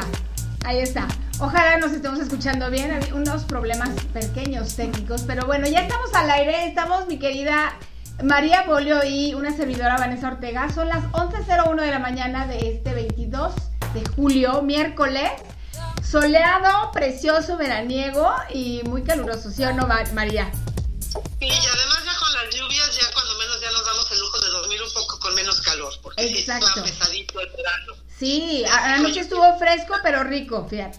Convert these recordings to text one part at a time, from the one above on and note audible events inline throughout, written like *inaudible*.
Está. Ahí está. Ojalá nos estemos escuchando bien. Hay unos problemas pequeños técnicos. Pero bueno, ya estamos al aire. Estamos, mi querida María Bolio y una servidora Vanessa Ortega. Son las 11.01 de la mañana de este 22 de julio, miércoles. Soleado, precioso, veraniego y muy caluroso, ¿sí o no, Ma- María? Sí, y además ya con las lluvias, ya cuando menos ya nos damos el lujo de dormir un poco con menos calor, porque sí Exacto. está pesadito el verano. Sí, anoche estuvo fresco, pero rico, fíjate.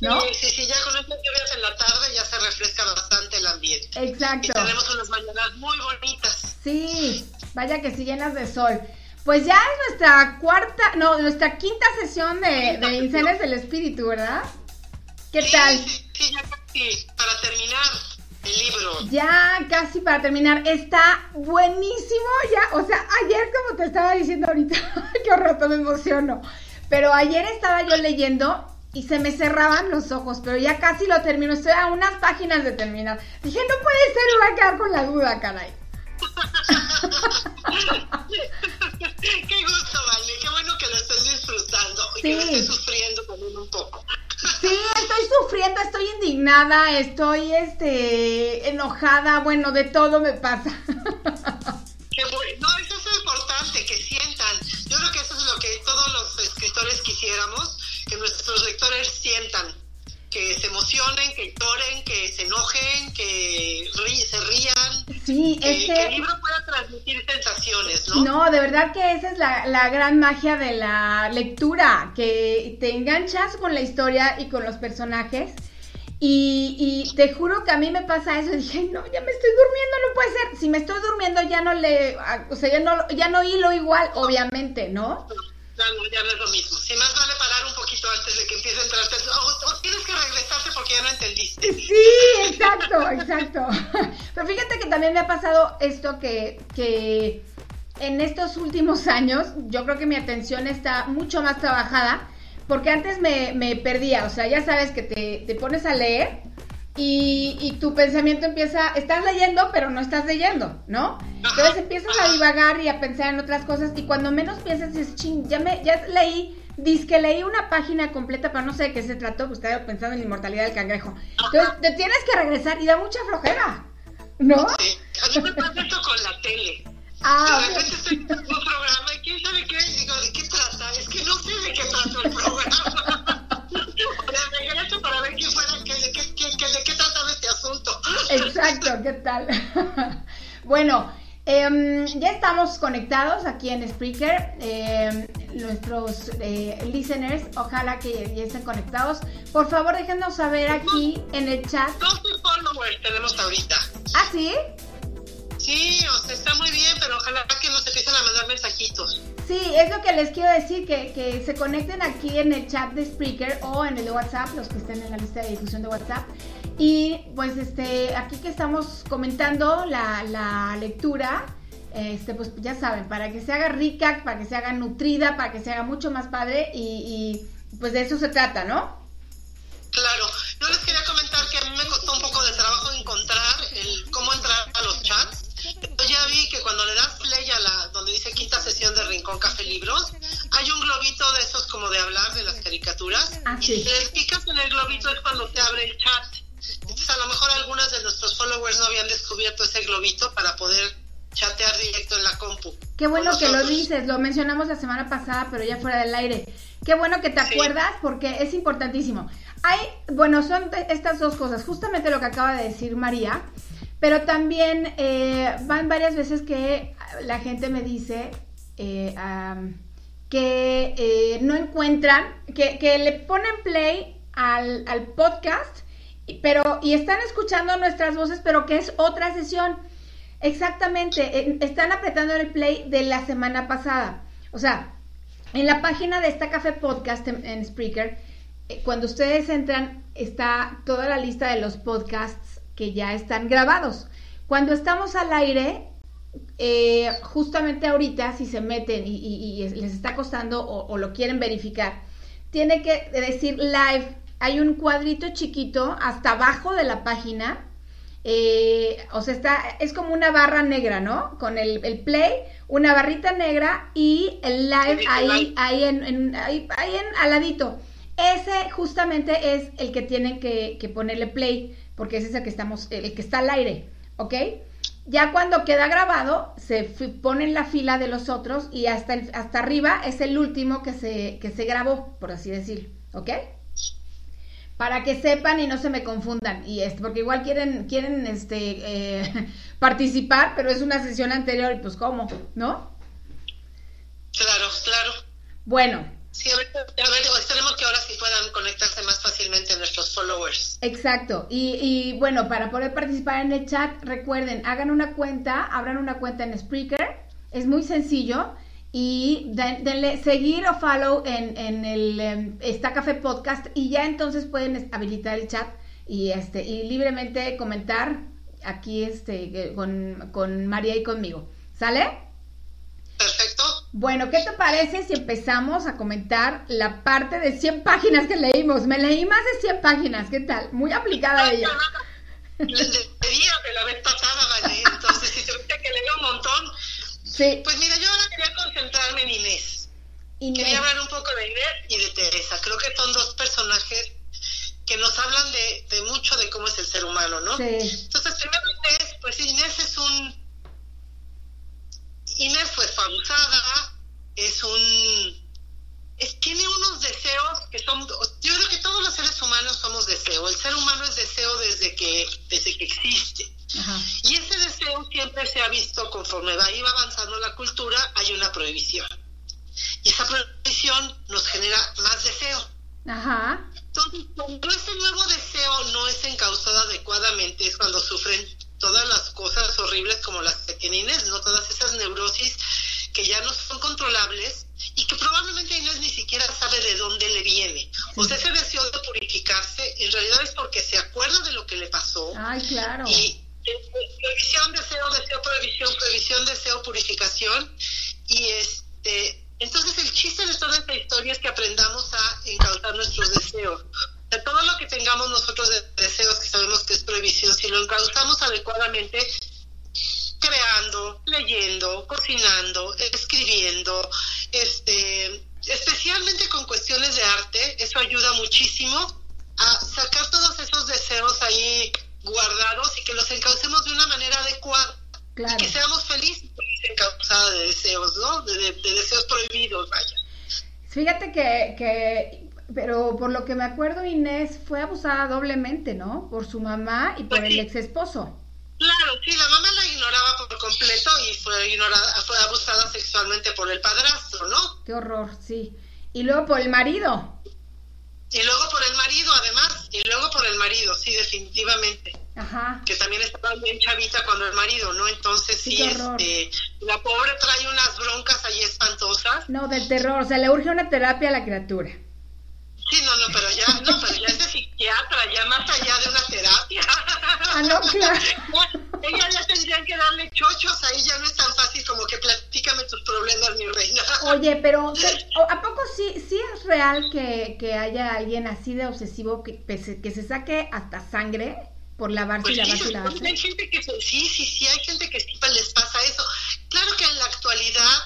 ¿No? Sí, sí, sí, ya con estas lluvias en la tarde ya se refresca bastante el ambiente. Y Exacto. tenemos unas mañanas muy bonitas. Sí, vaya que sí llenas de sol. Pues ya es nuestra cuarta, no, nuestra quinta sesión de, de Incendios del Espíritu, ¿verdad? ¿Qué Sí, tal? Sí, sí, ya casi para terminar libro. Ya casi para terminar, está buenísimo ya, o sea, ayer como te estaba diciendo ahorita, *laughs* qué horror, me emociono, pero ayer estaba yo leyendo y se me cerraban los ojos, pero ya casi lo termino, estoy a unas páginas de terminar. Dije, no puede ser, me voy a quedar con la duda, caray. *laughs* qué gusto, Vale, qué bueno que lo estés disfrutando y que lo estés sufriendo también un poco. Sí, estoy sufriendo, estoy indignada, estoy este enojada, bueno, de todo me pasa. *laughs* Qué bueno. No, eso es importante, que sientan. Yo creo que eso es lo que todos los escritores quisiéramos, que nuestros lectores sientan, que se emocionen, que lloren, que se enojen, que ri- se rían, Sí, que, es que el que libro pueda transmitir sensaciones, ¿no? no, de verdad que esa es la, la gran magia de la lectura, que te enganchas con la historia y con los personajes. Y, y te juro que a mí me pasa eso, dije, no, ya me estoy durmiendo, no puede ser. Si me estoy durmiendo ya no le, o sea, ya no, ya no hilo igual, obviamente, ¿no? Ya no, es lo mismo. Si más vale parar un poquito antes de que empiece a entrarte, o, o tienes que regresarte porque ya no entendiste. Sí, exacto, exacto. *laughs* Pero fíjate que también me ha pasado esto que, que en estos últimos años yo creo que mi atención está mucho más trabajada porque antes me, me perdía, o sea, ya sabes que te, te pones a leer y, y tu pensamiento empieza, estás leyendo pero no estás leyendo, ¿no? Entonces empiezas a divagar y a pensar en otras cosas y cuando menos piensas dices, ching, ya, me, ya leí, que leí una página completa, pero no sé de qué se trató, pues estaba pensando en la inmortalidad del cangrejo. Entonces te tienes que regresar y da mucha flojera, ¿no? Sí. A mí me pasa esto con la tele. Ah, de repente estoy en un programa y quién sabe qué, digo, ¿de qué trata? Es que no sé de qué trata el programa. *laughs* Me regreso para ver quién fue, de qué, de qué, qué- qué- de qué trataba este asunto. Exacto, ¿qué tal? *laughs* bueno, em, ya estamos conectados aquí en Spreaker. Em, nuestros eh, listeners, ojalá que ya estén conectados. Por favor, déjenos saber aquí en el chat. 12 followers tenemos ahorita. ¿Ah, sí? Sí, o sea, está muy bien, pero ojalá que nos empiecen a mandar mensajitos. Sí, es lo que les quiero decir, que, que se conecten aquí en el chat de Spreaker o en el de WhatsApp, los que estén en la lista de difusión de WhatsApp. Y pues este, aquí que estamos comentando la, la lectura, este, pues ya saben, para que se haga rica, para que se haga nutrida, para que se haga mucho más padre y, y pues de eso se trata, ¿no? Claro, yo les quería comentar que a mí me costó un poco de trabajo encontrar el cómo entrar a los chats. Yo ya vi que cuando le das play a la donde dice quinta sesión de Rincón Café Libros, hay un globito de esos como de hablar de las caricaturas. Ah, sí. Y le picas en el globito es cuando te abre el chat. Entonces a lo mejor algunas de nuestros followers no habían descubierto ese globito para poder chatear directo en la compu. Qué bueno que lo dices, lo mencionamos la semana pasada, pero ya fuera del aire. Qué bueno que te Sí. acuerdas porque es importantísimo. Hay, bueno, son estas dos cosas, justamente lo que acaba de decir María, pero también eh, van varias veces que la gente me dice eh, que eh, no encuentran, que, que le ponen play al, al podcast, pero y están escuchando nuestras voces, pero que es otra sesión. Exactamente, en- están apretando el play de la semana pasada. O sea, en la página de esta Café Podcast en, en Spreaker, cuando ustedes entran, está toda la lista de los podcasts que ya están grabados. Cuando estamos al aire, eh, justamente ahorita, si se meten y, y- y les está costando o, o lo quieren verificar, tiene que decir live. Hay un cuadrito chiquito hasta abajo de la página. eh, o sea, está, es como una barra negra, ¿no? Con el, el play, una barrita negra y el live ahí, live. ahí, en, en- ahí, ahí en, al ladito. Ese justamente es el que tienen que, que ponerle play, porque ese es el que estamos, el que está al aire, ¿ok? Ya cuando queda grabado, se pone en la fila de los otros y hasta, el- hasta arriba es el último que se, que se grabó, por así decir, ¿ok? Para que sepan y no se me confundan, y este, porque igual quieren, quieren este, eh, *laughs* participar, pero es una sesión anterior y pues cómo, ¿no? Claro, claro. Bueno, Sí, a ver, a ver, esperemos que ahora sí puedan conectarse más fácilmente nuestros followers. Exacto. Y, y, bueno, para poder participar en el chat, recuerden, hagan una cuenta, abran una cuenta en Spreaker. Es muy sencillo. Y den- denle seguir o follow en, en el em, Está Café Podcast. Y ya entonces pueden habilitar el chat y este y libremente comentar aquí este con, con María y conmigo. ¿Sale? Perfecto. Bueno, ¿qué te parece si empezamos a comentar la parte de 100 páginas que leímos? Me leí más de 100 páginas, ¿qué tal? Muy aplicada ella. Debía de la vez pasada, vale. Entonces, si ve que leo un montón. Sí, Pues mira, yo ahora quería concentrarme en Inés. Inés. Quería hablar un poco de Inés y de Teresa. Creo que son dos personajes que nos hablan de, de mucho de cómo es el ser humano, ¿no? Sí, Entonces, primero Inés, pues Inés es un... Inés pues fue abusada, es un... es- tiene unos deseos que son... Yo creo que todos los seres humanos somos deseo. El ser humano es deseo desde que, desde que existe. ajá, Y ese deseo siempre se ha visto conforme va iba avanzando la cultura, hay una prohibición. Y esa prohibición nos genera más deseo. ajá, Entonces, cuando ese nuevo deseo no es encauzado adecuadamente, es cuando sufren todas las cosas horribles como las que tiene Inés, ¿no? Todas esas neurosis que ya no son controlables y que probablemente Inés ni siquiera sabe de dónde le viene. O sea, ese deseo de purificarse en realidad es porque se acuerda de lo que le pasó ay, claro. y prohibición, deseo, deseo, prohibición, prohibición, deseo, purificación. Y este, entonces el chiste de toda esta historia es que aprendamos a encauzar nuestros deseos. Sea, todo lo que tengamos nosotros de deseos que sabemos que es prohibición, si lo encauzamos adecuadamente, creando, leyendo, cocinando, escribiendo, este, especialmente con cuestiones de arte, eso ayuda muchísimo a sacar todos esos deseos ahí guardados y que los encaucemos de una manera adecuada. Claro. Y que seamos felices encauzada de deseos, ¿no? De, de- de deseos prohibidos, vaya. Fíjate que, que, pero por lo que me acuerdo, Inés fue abusada doblemente, ¿no? Por su mamá y por Pues el ex esposo. Claro, sí, la mamá la ignoraba por completo y fue ignorada, fue abusada sexualmente por el padrastro, ¿no? Qué horror, sí. Y luego por el marido. Y luego por el marido, además, y luego por el marido, sí, definitivamente. Ajá. Que también estaba bien chavita cuando el marido, ¿no? Entonces sí, este, la pobre trae unas broncas ahí espantosas. No, del terror. O sea, le urge una terapia a la criatura. Sí, no, no, pero ya, no, pero ya es de psiquiatra, ya más allá de una terapia. Ah, no, claro. Ella ya tendrían que darle chochos, ahí ya no es tan fácil como que platícame tus problemas, mi reina. Oye, pero ¿se- o- ¿a poco sí, sí es real que, que haya alguien así de obsesivo que, que se saque hasta sangre por lavarse Pues y sí, lavarse y pues, lavarse? hay gente que sí, sí, sí, hay gente que sí les pasa eso. Claro que en la actualidad,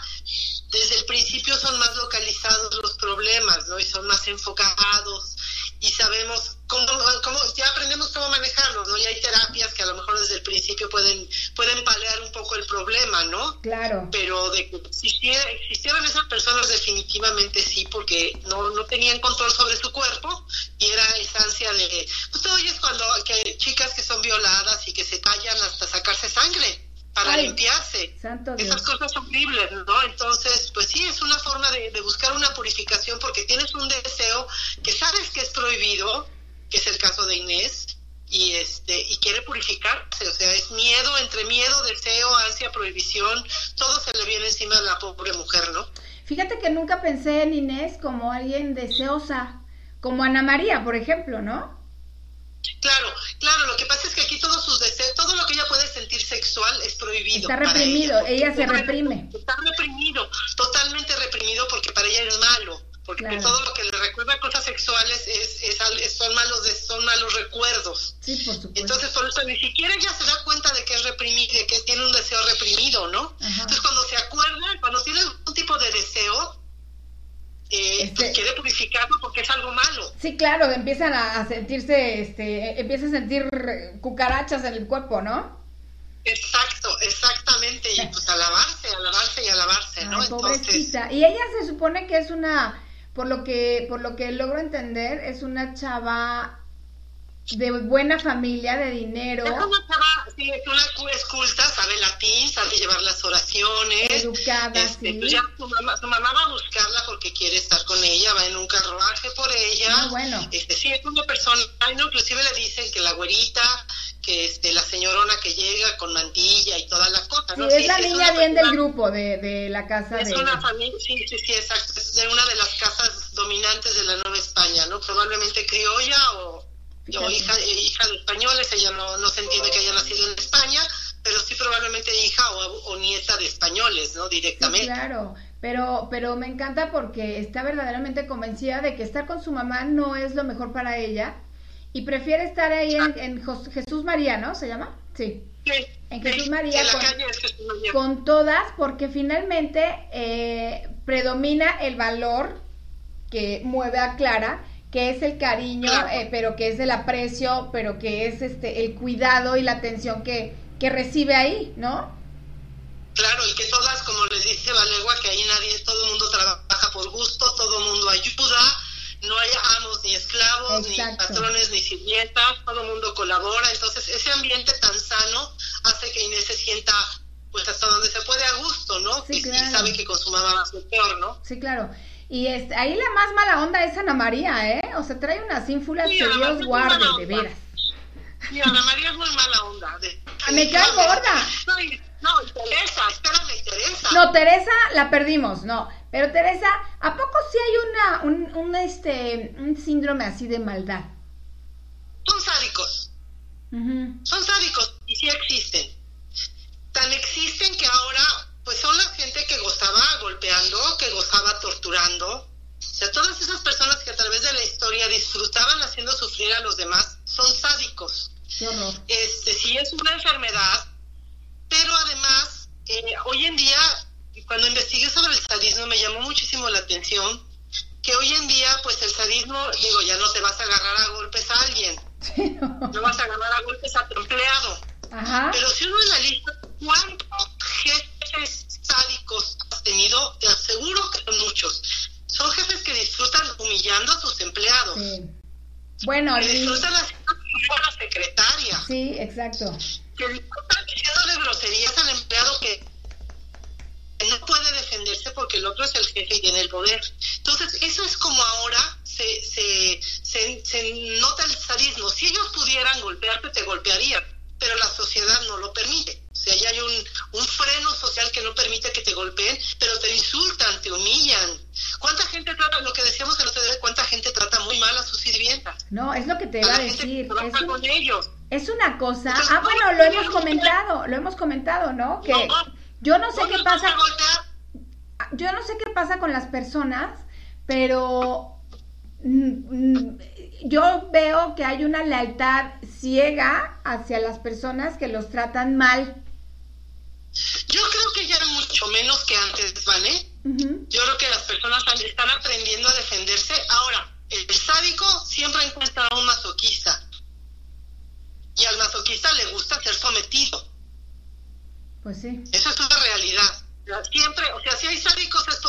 desde el principio son más localizados los problemas, ¿no? Y son más enfocados y sabemos cómo, cómo ya aprendemos cómo manejarlos, ¿no? Y hay terapias que a lo mejor desde el principio pueden, pueden palear un poco el problema, ¿no? Claro. pero de que existiera, existieran esas personas definitivamente sí, porque no, no tenían control sobre su cuerpo y era esa ansia de, pues tú oyes cuando que chicas que son violadas y que se tallan hasta sacarse sangre para Ay, limpiarse. Esas cosas horribles, ¿no? Entonces, pues sí, es una forma de, de buscar una purificación porque tienes un deseo que sabes que es prohibido, que es el caso de Inés, y este y quiere purificarse, o sea, es miedo, entre miedo, deseo, ansia, prohibición, todo se le viene encima a la pobre mujer, ¿no? Fíjate que nunca pensé en Inés como alguien deseosa, como Ana María, por ejemplo, ¿no? Claro, claro, lo que pasa es que aquí todos sus deseos, todo lo que ella puede sentir sexual es prohibido. Está reprimido, ella se reprime. Está reprimido, totalmente reprimido porque para ella es malo, porque Claro. todo lo que le recuerda cosas sexuales es, es, son malos son malos recuerdos. Sí, por supuesto. Entonces, por eso ni siquiera ella se da cuenta de que es reprimido, de que tiene un deseo reprimido, ¿no? Ajá. Entonces, cuando se acuerda, cuando tiene algún tipo de deseo, Este- quiere purificarlo porque es algo malo. Sí, claro, empiezan a, sentirse, este, empieza a sentir cucarachas en el cuerpo, ¿no? Exacto, exactamente, y pues a lavarse, a lavarse y a lavarse, ¿no? Ay, Entonces, pobrecita. Y ella se supone que es una, por lo que, por lo que logro entender, es una chava de buena familia, de dinero, es una chava, sí, es una es culta, sabe latín, sabe llevar las oraciones. educada, Este, sí. pues ya su mamá, su mamá va a buscarla porque quiere estar con ella, va en un carruaje por ella. Ah, bueno. Este, sí, es una persona, ay, no, inclusive le dicen que la güerita, que este, la señorona que llega con mantilla y toda la cosa, Sí, ¿no? es la niña una bien del grupo, de, de la casa Es de... una familia, sí, sí, sí, exacto, es de una de las casas dominantes de la Nueva España, ¿no? Probablemente criolla o, o Fíjate. hija, hija de españoles, ella no, no se entiende que haya nacido en España, pero sí probablemente hija o, o nieta de españoles, ¿no? Sí, Directamente. claro, pero, pero me encanta porque está verdaderamente convencida de que estar con su mamá no es lo mejor para ella y prefiere estar ahí en, en Jesús María, ¿no? ¿Se llama? Sí. Sí, En sí, María con- Jesús María. Con todas, porque finalmente eh, predomina el valor que mueve a Clara, que es el cariño, eh, pero que es el aprecio, pero que es este el cuidado y la atención que, que recibe ahí, ¿no? Claro, y que todas, como les dice Valegua, que ahí nadie, todo el mundo trabaja por gusto, todo el mundo ayuda, no hay amos ni esclavos, Exacto. ni patrones, ni sirvientas, todo el mundo colabora, entonces ese ambiente tan sano hace que Inés se sienta pues hasta donde se puede a gusto, ¿no? Sí, y, sabe que con su mamá va a ser peor, ¿no? Sí, claro. Y este, ahí la más mala onda es Ana María, ¿eh? O sea, trae unas ínfulas Sí, que Dios es guarde, de veras. Y Ana María es muy mala onda. De, Ah, me cae gorda. No, y, no, Teresa, espérame, Teresa. No, Teresa la perdimos, no. Pero Teresa, ¿a poco sí hay una, un, un, este, un síndrome así de maldad? Son sádicos. Ujú. son sádicos y sí existen. Tan existen que ahora, pues son la gente que gozaba golpeando, que gozaba torturando. O sea, todas esas personas que a través de la historia disfrutaban haciendo sufrir a los demás son sádicos. Horror. Este, sí es una enfermedad, pero además, eh, hoy en día, cuando investigué sobre el sadismo, me llamó muchísimo la atención que hoy en día, pues el sadismo, digo, ya no te vas a agarrar a golpes a alguien, Sí, no. no vas a agarrar a golpes a tu empleado. Ajá. Pero si uno en la lista, ¿cuántos jefes sádicos has tenido? Te aseguro que son muchos. Son jefes que disfrutan humillando a sus empleados. Sí. Bueno, Que disfrutan haciendo la secretaria. sí, exacto. que están diciéndole groserías al empleado que no puede defenderse porque el otro es el jefe y tiene el poder. Entonces, eso es como ahora se, se, se, se nota el sadismo. Si ellos pudieran golpearte, te golpearían, pero la sociedad no lo permite. O sea, ya hay un, un freno social que no permite que te golpeen, pero te insultan, te humillan. ¿Cuánta gente trata, lo que decíamos que no se debe, cuánta gente trata muy mal a sus sirvientas? No, es lo que te iba a, decir. Es, un, con ellos. es una cosa. ah, bueno, lo hemos comentado, lo hemos comentado, ¿no? Que yo no sé qué pasa. Yo no sé qué pasa con las personas, pero mm, mm, yo veo que hay una lealtad ciega hacia las personas que los tratan mal. Yo creo que ya mucho menos que antes, ¿vale? Yo creo que las personas están aprendiendo a defenderse. Ahora, el sádico siempre encuentra a un masoquista. Y al masoquista le gusta ser sometido. Pues sí. Esa es una realidad. Siempre, o sea, si hay sádicos es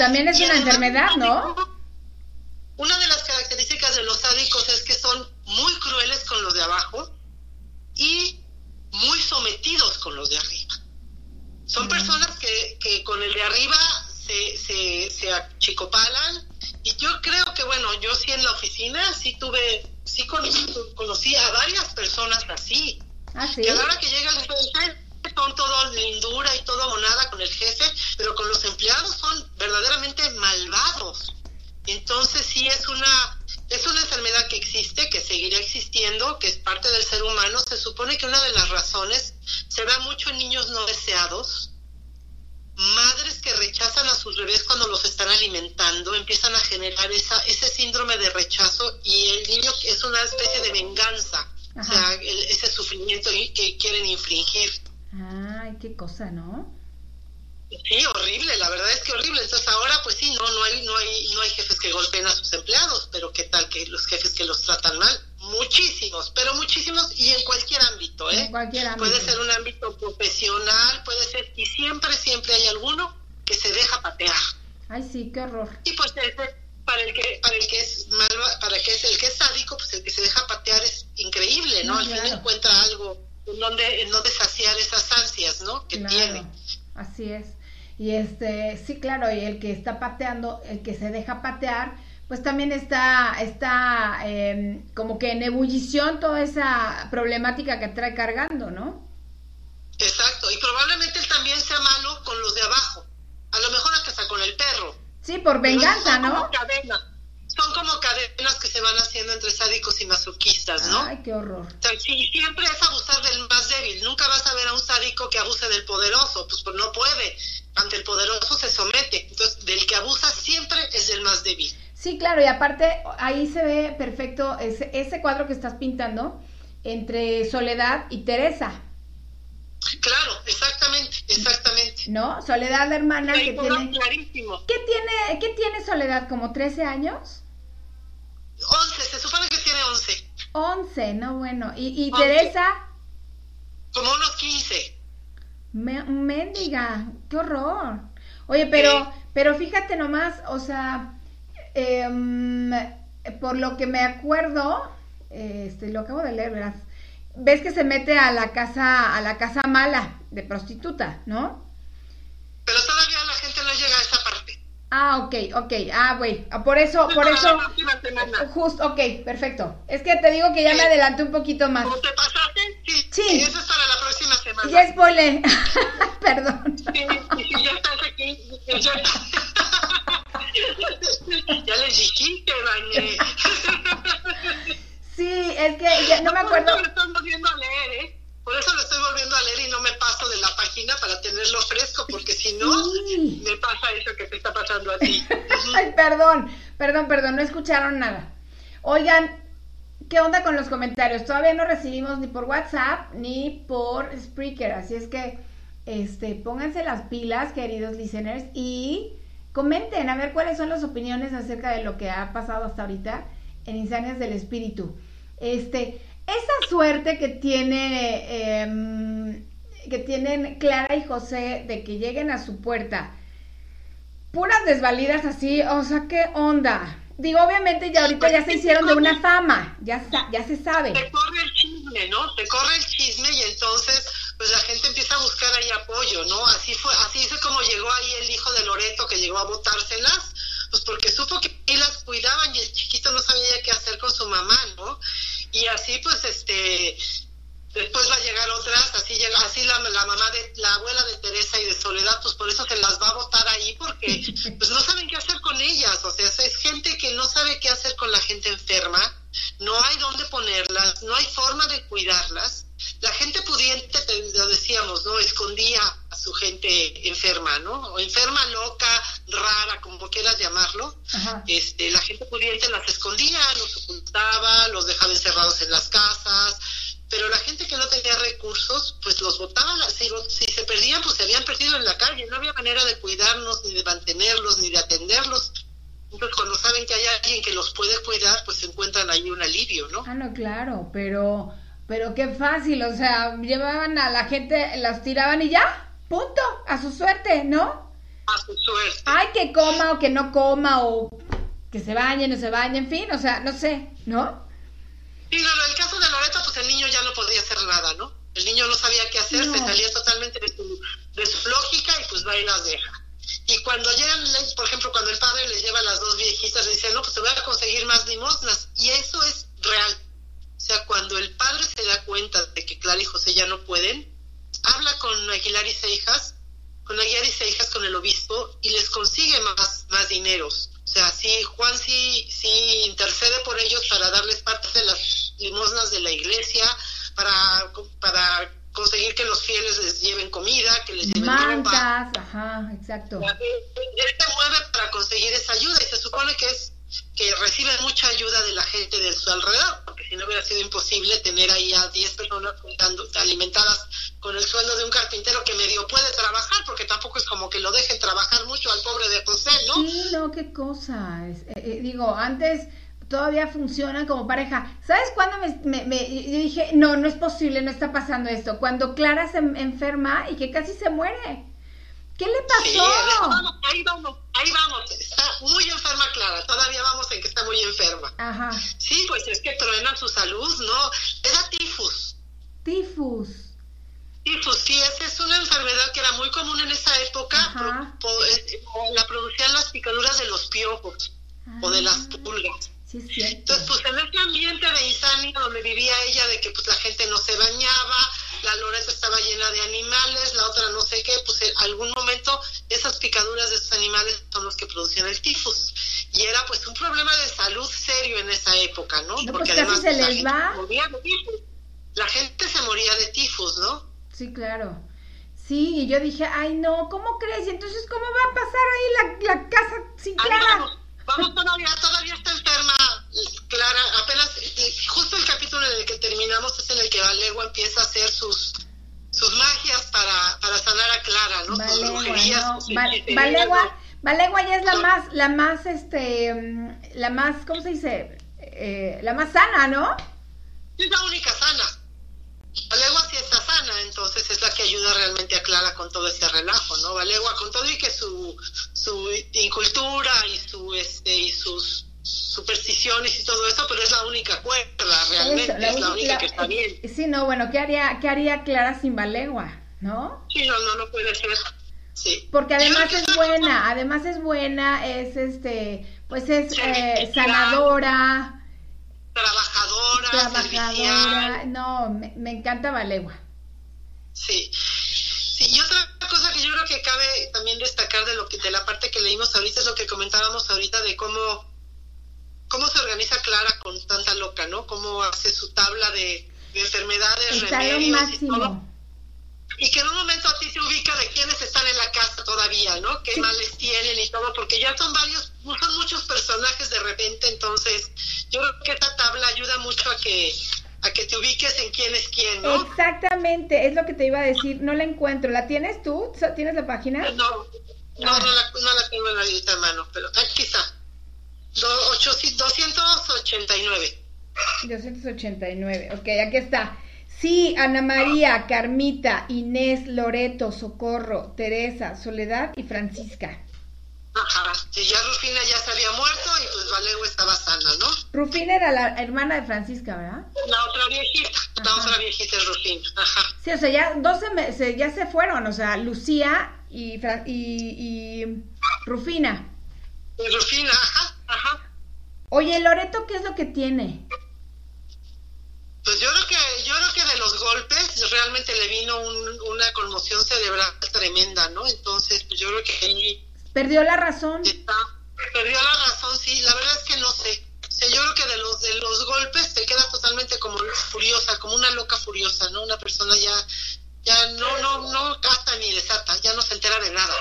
también es una enfermedad, ¿no? Una de las características de los sádicos es que son muy crueles con los de abajo y muy sometidos con los de arriba. Son personas que, que con el de arriba se, se, se achicopalan y yo creo que, bueno, yo sí en la oficina sí tuve, sí conocí, conocí a varias personas así. ¿Ah, sí? Y a la hora que llega el jefe, son todo lindura y todo monada con el jefe, pero con los empleados son verdaderamente malvados. Entonces sí es una es una enfermedad que existe, que seguirá existiendo, que es parte del ser humano. Se supone que una de las razones se da mucho en niños no deseados, madres que rechazan a sus bebés cuando los están alimentando, empiezan a generar esa, ese síndrome de rechazo y el niño es una especie de venganza, o sea, ese sufrimiento que quieren infringir. Ay, qué cosa, ¿no? Sí, horrible, la verdad es que horrible. Entonces ahora, pues sí, no, no hay, no hay, no hay jefes que golpeen a sus empleados, pero qué tal que los jefes que los tratan mal, muchísimos, pero muchísimos y en cualquier ámbito, ¿eh? En cualquier ámbito. Puede ser un ámbito profesional, puede ser y siempre, siempre hay alguno que se deja patear. Ay, sí, qué horror. Y pues para el que, para el que es para el que es el que es sádico, pues el que se deja patear es increíble, ¿no? Al fin encuentra algo en donde, en donde saciar esas ansias, ¿no? Que tiene. Así es. Y este, sí, claro, y el que está pateando, el que se deja patear, pues también está, está em, como que en ebullición toda esa problemática que trae cargando, ¿no? Exacto, y probablemente él también sea malo con los de abajo, a lo mejor hasta con el perro. Sí, por venganza, ¿no? Son como cadenas que se van haciendo entre sádicos y masoquistas, ¿no? Ay, qué horror. sí, siempre es abusar del más débil. Nunca vas a ver a un sádico que abuse del poderoso, pues, pues no puede. Ante el poderoso se somete. Entonces, del que abusa siempre es del más débil. Sí, claro, y aparte ahí se ve perfecto ese, ese cuadro que estás pintando entre Soledad y Teresa. Claro, exactamente, exactamente. ¿No? Soledad, la hermana que tiene... Clarísimo. ¿Qué tiene, ¿Qué tiene Soledad? ¿Como 13 años? 11, se supone que tiene 11. 11, no bueno. ¿Y, y Teresa? Como unos 15. Me, mendiga, qué horror. Oye, pero, pero fíjate nomás, o sea, em, por lo que me acuerdo, este, lo acabo de leer, ¿verdad? Ves que se mete a la casa, a la casa mala de prostituta, ¿no? Pero todavía la gente no llega a esa parte. Ah, ok, ok. Ah, güey. Por eso, por eso. Justo, ok, perfecto. Es que te digo que ya me adelanté un poquito más. ¿Cómo te pasaste? Sí. sí. Eso es para la próxima semana. Ya spoilé. *laughs* Perdón. Sí, sí, ya estás aquí. Ya, ya *laughs* les dijiste, Bañé. *laughs* Sí, es que ya no me acuerdo. Por eso lo estoy volviendo a leer, ¿eh? Por eso lo estoy volviendo a leer y no me paso de la página para tenerlo fresco, porque si no, me pasa eso que te está pasando a ti. *laughs* Ay, perdón, perdón, perdón, no escucharon nada. Oigan, ¿qué onda con los comentarios? Todavía no recibimos ni por WhatsApp ni por Spreaker, así es que este, pónganse las pilas, queridos listeners, y comenten a ver cuáles son las opiniones acerca de lo que ha pasado hasta ahorita en Insanias del Espíritu. Este, esa suerte que tiene em, que tienen Clara y José de que lleguen a su puerta. Puras desvalidas así, o sea, ¿qué onda? Digo, obviamente ya ahorita ya se hicieron de una fama, ya, ya se sabe. Te corre el chisme, ¿no? Te corre el chisme y entonces pues la gente empieza a buscar ahí apoyo, ¿no? Así fue, así fue como llegó ahí el hijo de Loreto que llegó a botárselas, pues porque supo que las cuidaban y el chiquito no sabía qué hacer con su mamá, ¿no? Y así pues este después va a llegar otras, así llega, así la, la, mamá de la abuela de Teresa y de Soledad, pues por eso que las va a votar ahí porque *laughs* pues no saben qué hacer con ellas, o sea, es gente que no sabe qué hacer con la gente enferma, no hay dónde ponerlas, no hay forma de cuidarlas. La gente pudiente, lo decíamos, ¿no? Escondía a su gente enferma, ¿no? O enferma, loca, rara, como quieras llamarlo. Este, la gente pudiente las escondía, los ocultaba, los dejaba encerrados en las casas, pero la gente que no tenía recursos, pues los votaba, si, si se perdían, pues se habían perdido en la calle, no había manera de cuidarlos, ni de mantenerlos, ni de atenderlos. Entonces, cuando saben que hay alguien que los puede cuidar, pues encuentran ahí un alivio, ¿no? Ah, no, claro, pero, pero qué fácil, o sea, llevaban a la gente, las tiraban y ya, punto, a su suerte, ¿no? A su suerte. Ay, que coma o que no coma, o que se bañe, no se bañe, en fin, o sea, no sé, ¿no? Sí, no, el caso de Loreto, pues el niño ya no podía hacer nada, ¿no? El niño no sabía qué hacer, se salía totalmente de su, de su lógica y pues va y las deja. Y cuando llegan, por ejemplo, cuando el padre les lleva a las dos viejitas, le dice, no, pues te voy a conseguir más limosnas. Y eso es real. O sea, cuando el padre se da cuenta de que Clara y José ya no pueden, habla con Aguilar y Seijas, con Aguilar y Seijas, con el obispo, y les consigue más, más dineros. O sea, sí, Juan sí, sí intercede por ellos para darles parte de las limosnas de la iglesia, para, para conseguir que los fieles les lleven comida, que les lleven Mantas, ajá, exacto. Él se mueve para conseguir esa ayuda y se supone que es que recibe mucha ayuda de la gente de su alrededor, porque si no hubiera sido imposible tener ahí a 10 personas alimentadas con el sueldo de un carpintero que medio puede trabajar, porque tampoco es como que lo dejen trabajar mucho al pobre de José, ¿no? Sí, no, qué cosa. Es, eh, eh, digo, antes todavía funcionan como pareja. ¿Sabes cuándo me, me, yo dije, no, no es posible, no está pasando esto? Cuando Clara se enferma y que casi se muere. ¿Qué le pasó? ahí vamos, ahí vamos. Está muy enferma Clara. Todavía vamos en que está muy enferma. Ajá. Sí, pues es que truena su salud, ¿no? Era tifus. Tifus. Tifus, sí, esa es una enfermedad que era muy común en esa época. Eh, la producían las picaduras de los piojos o de las ah. Entonces, pues en ese ambiente de insania donde vivía ella, de que pues la gente no se bañaba, la Loreta estaba llena de animales, la otra no sé qué, pues en algún momento esas picaduras de esos animales son los que producían el tifus. Y era pues un problema de salud serio en esa época, ¿no? Porque pues además se les va. La gente se moría de tifus, ¿no? Sí, claro. Sí, y yo dije, ay no, ¿cómo crees? Y entonces, ¿cómo va a pasar ahí la, la casa sin Clara? Vamos, todavía, todavía está enferma Clara, apenas, justo el capítulo en el que terminamos es en el que Valegua empieza a hacer sus sus magias para, para sanar a Clara, ¿no? Valegua, no. Valegua, Valegua ya es la más, la más, este, la más, ¿cómo se dice? Eh, la más sana, ¿no? Es la única sana. Valegua sí está sana, entonces es la que ayuda realmente a Clara con todo ese relajo, ¿no? Valegua con todo y que su, su incultura y su, este, y sus supersticiones y todo eso, pero es la única cuerda realmente, es la única que está bien. Sí, no, bueno, ¿qué haría, qué haría Clara sin Balegua? ¿No? Sí, no, no, no puede ser. Sí. Porque además es buena, además es buena, es este, pues es eh, sanadora. Trabajadora, trabajadora, no, me, encanta Balegua. Sí. Sí, y otra cosa que yo creo que cabe también destacar de lo que de la parte que leímos ahorita es lo que comentábamos ahorita de cómo cómo se organiza Clara con tanta loca, ¿no? Cómo hace su tabla de, enfermedades, remedios y todo. Y que en un momento a ti se ubica de quiénes están en la casa todavía, ¿no? Qué males tienen y todo, porque ya son varios, son muchos personajes de repente, entonces yo creo que esta tabla ayuda mucho a que a que te ubiques en quién es quién, ¿no? Exactamente, es lo que te iba a decir, no la encuentro. ¿La tienes tú? ¿Tienes la página? No, no, no, la, no la tengo en la lista, hermano, pero aquí está. 289. 289, ok, aquí está. Sí, Ana María, Carmita, Inés, Loreto, Socorro, Teresa, Soledad y Francisca. Ajá, sí, ya Rufina ya se había muerto y pues Valero estaba sana, ¿no? Rufina era la hermana de Francisca, ¿verdad? La otra viejita, la otra viejita es Rufina, ajá. Sí, o sea, ya dos se, se, ya se fueron, o sea, Lucía y, y, y Rufina. Y Rufina, ajá, ajá. Oye, Loreto, ¿qué es lo que tiene? Pues yo creo que yo creo que de los golpes realmente le vino un, una conmoción cerebral tremenda, ¿no? Entonces, pues yo creo que ahí perdió la razón. Está, perdió la razón, sí. La verdad es que no sé. O sea, yo creo que de los de los golpes te queda totalmente como furiosa, como una loca furiosa, ¿no? Una persona ya ya no no no casta ni desata, ya no se entera de nada.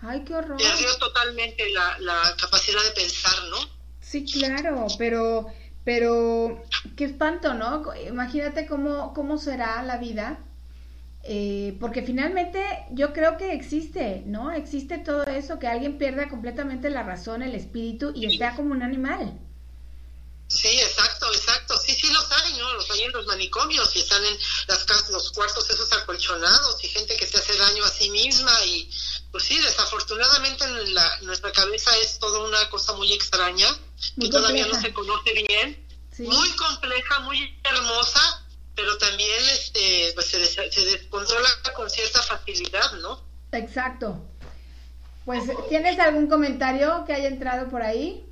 Ay, qué horror. Perdió totalmente la, la capacidad de pensar, ¿no? Sí, claro, pero pero qué espanto, ¿no? Imagínate cómo, cómo será la vida. Eh, porque finalmente yo creo que existe, ¿no? Existe todo eso, que alguien pierda completamente la razón, el espíritu y está como un animal. Exacto, exacto. Sí, sí los hay, ¿no? Los hay en los manicomios y están en las casas, los cuartos esos acolchonados y gente que se hace daño a sí misma y pues sí, desafortunadamente en la, nuestra cabeza es toda una cosa muy extraña y todavía no se conoce bien. Muy compleja, muy hermosa, pero también este, pues se, se descontrola con cierta facilidad, ¿no? Exacto. Pues, ¿tienes algún comentario que haya entrado por ahí?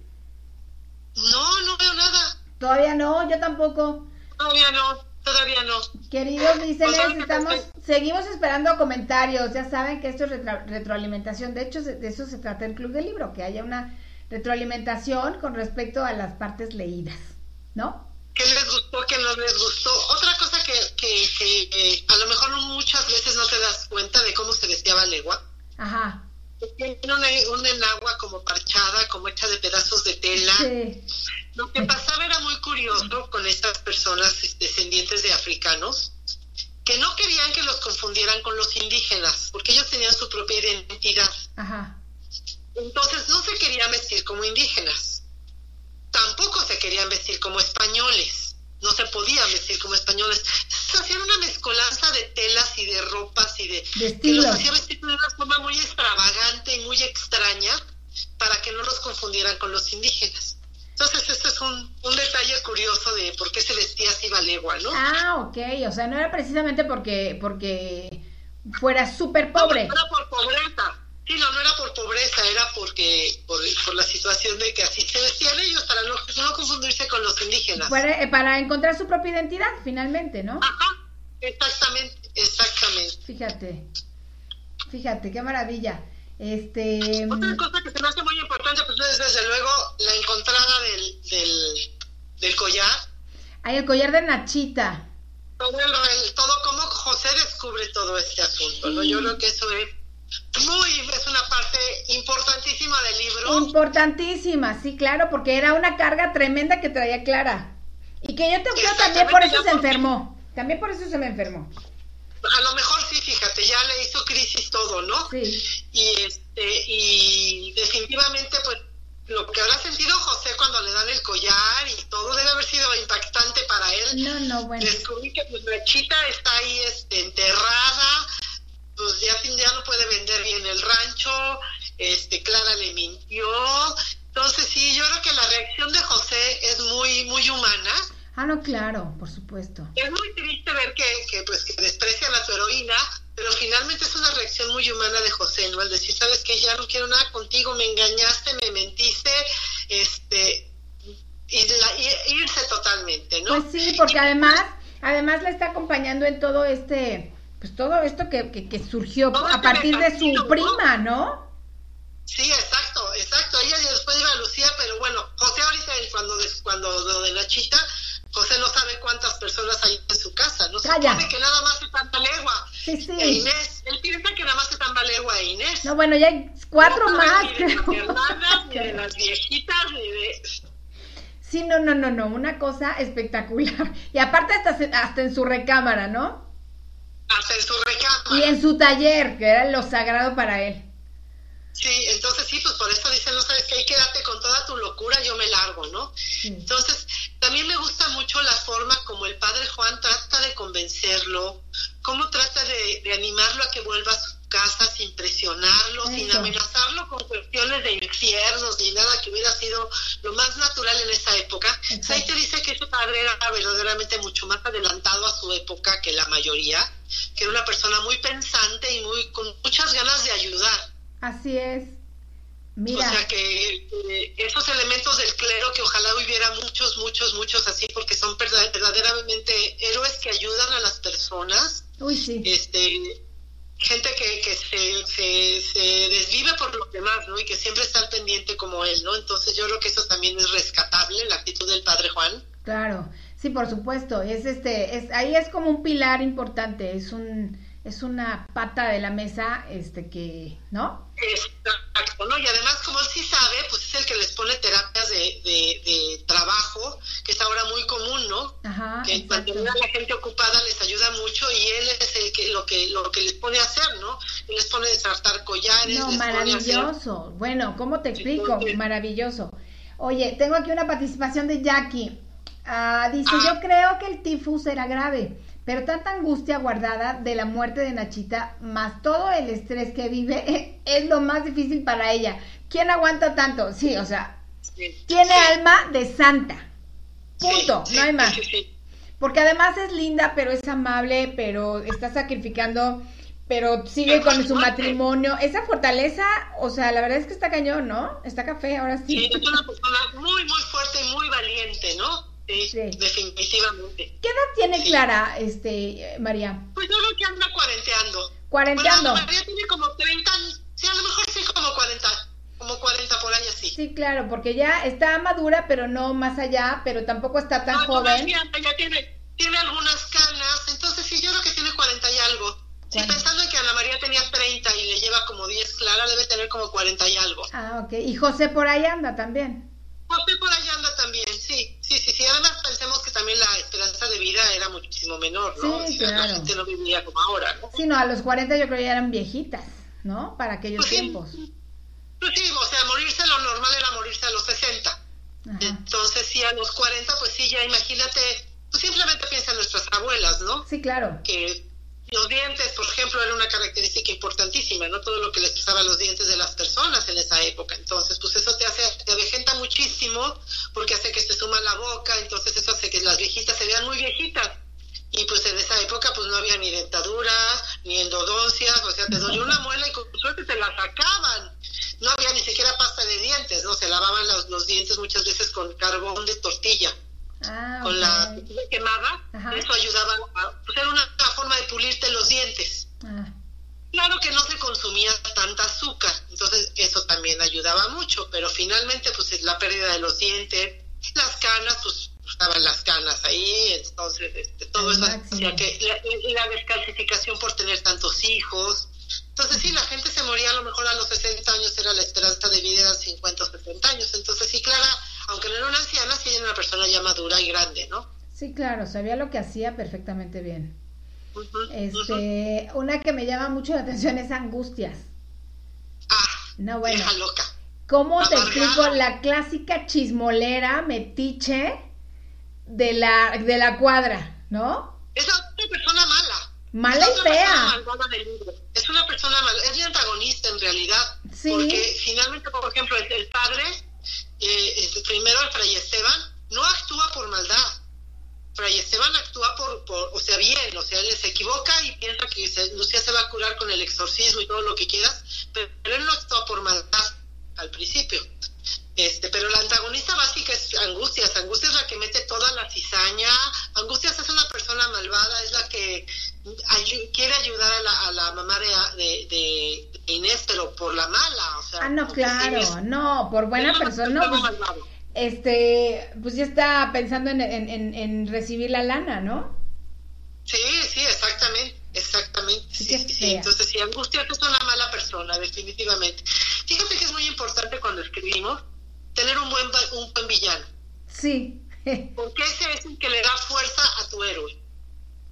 No, no veo nada. Todavía no, yo tampoco. Todavía no, todavía no. Queridos listeners, pues estamos, seguimos esperando comentarios. Ya saben que esto es retroalimentación. De hecho, de eso se trata el Club del Libro, que haya una retroalimentación con respecto a las partes leídas, ¿no? ¿Qué les gustó, qué no les gustó? Otra cosa que, que, que eh, a lo mejor muchas veces no te das cuenta de cómo se vestía Legua. Ajá. Tiene una, una, enagua como parchada, como hecha de pedazos de tela. Sí. Lo que pasaba era muy curioso con estas personas descendientes de africanos, que no querían que los confundieran con los indígenas, porque ellos tenían su propia identidad. Ajá. Entonces no se querían vestir como indígenas, tampoco se querían vestir como españoles, no se podían vestir como españoles. Se hacían una mezcolanza de telas y de ropas y de... de que los hacía vestir de una forma muy extravagante y muy extraña para que no los confundieran con los indígenas. Entonces, este es un, un detalle curioso de por qué se vestía así Valegua, ¿no? Ah, ok. O sea, no era precisamente porque, porque fuera súper pobre. No, era por pobreza. Sí, no, no era por pobreza, era porque por, por, la situación de que así se vestían ellos, para no, no confundirse con los indígenas. Para, eh, para, encontrar su propia identidad, finalmente, ¿no? Ajá, exactamente, exactamente. Fíjate, fíjate, qué maravilla. Este... Otra cosa que se me hace muy importante, pues es desde luego la encontrada del, del, del collar. Ay, el collar de Nachita. Todo, el, todo como José descubre todo este asunto, sí. ¿no? Yo creo que eso es muy, es una parte importantísima del libro. Importantísima, sí, claro, porque era una carga tremenda que traía Clara. Y que yo te creo también por eso se enfermó. También por eso se me enfermó. A lo mejor sí, fíjate, ya le hizo crisis todo, ¿no? Sí. Y, este, y definitivamente, pues, lo que habrá sentido José cuando le dan el collar y todo debe haber sido impactante para él. No, no, bueno. Descubrí que pues la chita está ahí este, enterrada, pues ya, ya no puede vender bien el rancho, este Clara le mintió. Entonces sí, yo creo que la reacción de José es muy muy humana. Ah, no, claro, por supuesto. Es muy triste ver que, que pues que desprecian a su heroína, pero finalmente es una reacción muy humana de José, ¿no? Al decir, sabes que ya no quiero nada contigo, me engañaste, me mentiste, este y, la, irse totalmente, ¿no? Pues sí, porque además, además le está acompañando en todo este pues todo esto que, que, que surgió a partir de su ¿no? prima, ¿no? Sí, exacto, exacto. Ella después iba a Lucía, pero bueno, José ahorita cuando, cuando lo de la chita, José no sabe cuántas personas hay en su casa. No se supone que nada más están Balegua. Sí, sí. E Inés, él piensa que nada más están Balegua e Inés. No, bueno, ya hay cuatro no más. Ni de las hermanas, ni de las viejitas, ni de... Sí, no, no, no, no, una cosa espectacular. Y aparte hasta, hasta en su recámara, ¿no? hasta en su recámara. Y en su taller, que era lo sagrado para él. Sí, entonces sí, pues por eso dicen, no sabes que ahí quédate con toda tu locura, yo me largo, ¿no? Sí. Entonces, también me gusta mucho la forma como el padre Juan trata de convencerlo, cómo trata de, de animarlo a que vuelva a su casa sin presionarlo, sin amenazarlo con cuestiones de infiernos ni nada que hubiera sido lo más natural en esa época. Ahí te dice que ese padre era verdaderamente mucho más adelantado a su época que la mayoría, que era una persona muy pensante y muy con muchas ganas de ayudar. Así es. Mira. O sea que, esos elementos del clero, que ojalá hubiera muchos, muchos, muchos así, porque son verdaderamente héroes que ayudan a las personas. Uy, sí. Este, gente que, que se, se, se, desvive por los demás, ¿no? Y que siempre está al pendiente como él, ¿no? Entonces yo creo que eso también es rescatable, la actitud del padre Juan. Claro, sí, por supuesto. Es este, es, ahí es como un pilar importante, es un es una pata de la mesa este que, ¿no? Exacto, ¿no? Y además, como él sí sabe, pues es el que les pone terapias de, de, trabajo, que es ahora muy común, ¿no? Ajá, que mantener a la gente ocupada les ayuda mucho y él es el que lo que lo que les pone a hacer, ¿no? les pone a desartar collares. No, maravilloso. Bueno, ¿cómo te explico? Maravilloso. Oye, tengo aquí una participación de Jackie. Ah, dice, ah. yo creo que el tifus era grave pero tanta angustia guardada de la muerte de Nachita, más todo el estrés que vive, *laughs* es lo más difícil para ella. ¿Quién aguanta tanto? Sí, o sea, tiene alma de santa. Punto, no hay más. Porque además es linda, pero es amable, pero está sacrificando, pero sigue con su matrimonio. Esa fortaleza, o sea, la verdad es que está cañón, ¿no? Está café, ahora sí. Sí, es una persona muy, muy fuerte y muy valiente, ¿no? Sí, definitivamente. ¿Qué edad tiene Clara, este, María? Pues yo creo que anda cuarenteando. ¿Cuarenteando? María tiene como 30, sí, a lo mejor sí como 40, como 40 por ahí así. Sí, claro, porque ya está madura, pero no más allá, pero tampoco está tan joven. Ya, ya tiene, tiene algunas canas, entonces sí, yo creo que tiene 40 y algo. Sí, pensando en que Ana María tenía 30 y le lleva como 10 Clara, debe tener como 40 y algo. Ah, ok. Y José por ahí anda también. José por ahí anda también, sí, sí, sí, sí. Además pensemos que también la esperanza de vida era muchísimo menor, ¿no? Sí, claro. La gente no vivía como ahora, ¿no? Sí, no, a los 40 yo creo que ya eran viejitas, ¿no? Para aquellos pues tiempos. Pues sí, o sea, morirse lo normal era morirse a los 60. Entonces, sí, a los 40, pues sí, ya imagínate, pues simplemente piensa en nuestras abuelas, ¿no? Sí, claro. Que los dientes, por ejemplo, era una característica importantísima, ¿no? Todo lo que les pasaba los dientes de las personas en esa época. Entonces, pues eso te hace, te avejenta muchísimo porque hace que se suma la boca, entonces eso hace que las viejitas se vean muy viejitas. Y pues en esa época pues no había ni dentaduras, ni endodoncias, o sea, te dolió una muela y con suerte te la sacaban. No había ni siquiera pasta de dientes, ¿no? Se lavaban los, los dientes muchas veces con carbón de tortilla. Ah, con la quemada, eso ayudaba a pues era una, forma de pulirte los dientes. Ah. Claro que no se consumía tanta azúcar, entonces eso también ayudaba mucho, pero finalmente pues la pérdida de los dientes, las canas, pues estaban las canas ahí, entonces este, todo eso hacía que la, la, descalcificación por tener tantos hijos. Entonces sí, la gente se moría a lo mejor a los 60 años, era la esperanza de vida, eran 50 o 60 años. Entonces sí, Clara, aunque no era una anciana, sí era una persona ya madura y grande, ¿no? Sí, claro, sabía lo que hacía perfectamente bien. este, Una que me llama mucho la atención es Angustias. Ah, no, bueno. loca. ¿Cómo te explico la clásica chismolera metiche de la, de la cuadra, ¿no? Es una persona mala. Mala y fea. Es una persona mala, es la antagonista en realidad. Sí. Porque finalmente, por ejemplo, el, el padre eh, primero el Fray Esteban no actúa por maldad. Fray Esteban actúa por, o sea, bien, o sea, él se equivoca y piensa que Lucía se va a curar con el exorcismo y todo lo que quieras, pero, él no actúa por maldad al principio. Este, pero la antagonista básica es Angustias. Angustias es la que mete toda la cizaña. Angustias es una persona malvada, es la que quiere ayudar a la, a mamá de, Inés, pero por la mala. O sea, ah, no, claro, no, por buena persona. No, pues, este, pues ya está pensando en, en, en, recibir la lana, ¿no? Sí, sí, exactamente, exactamente. Sí, sí, Entonces, sí, Angustias es una mala persona, definitivamente. Fíjate que es muy importante cuando escribimos tener un buen, un buen villano. Sí. *laughs* Porque ese es el que le da fuerza a tu héroe.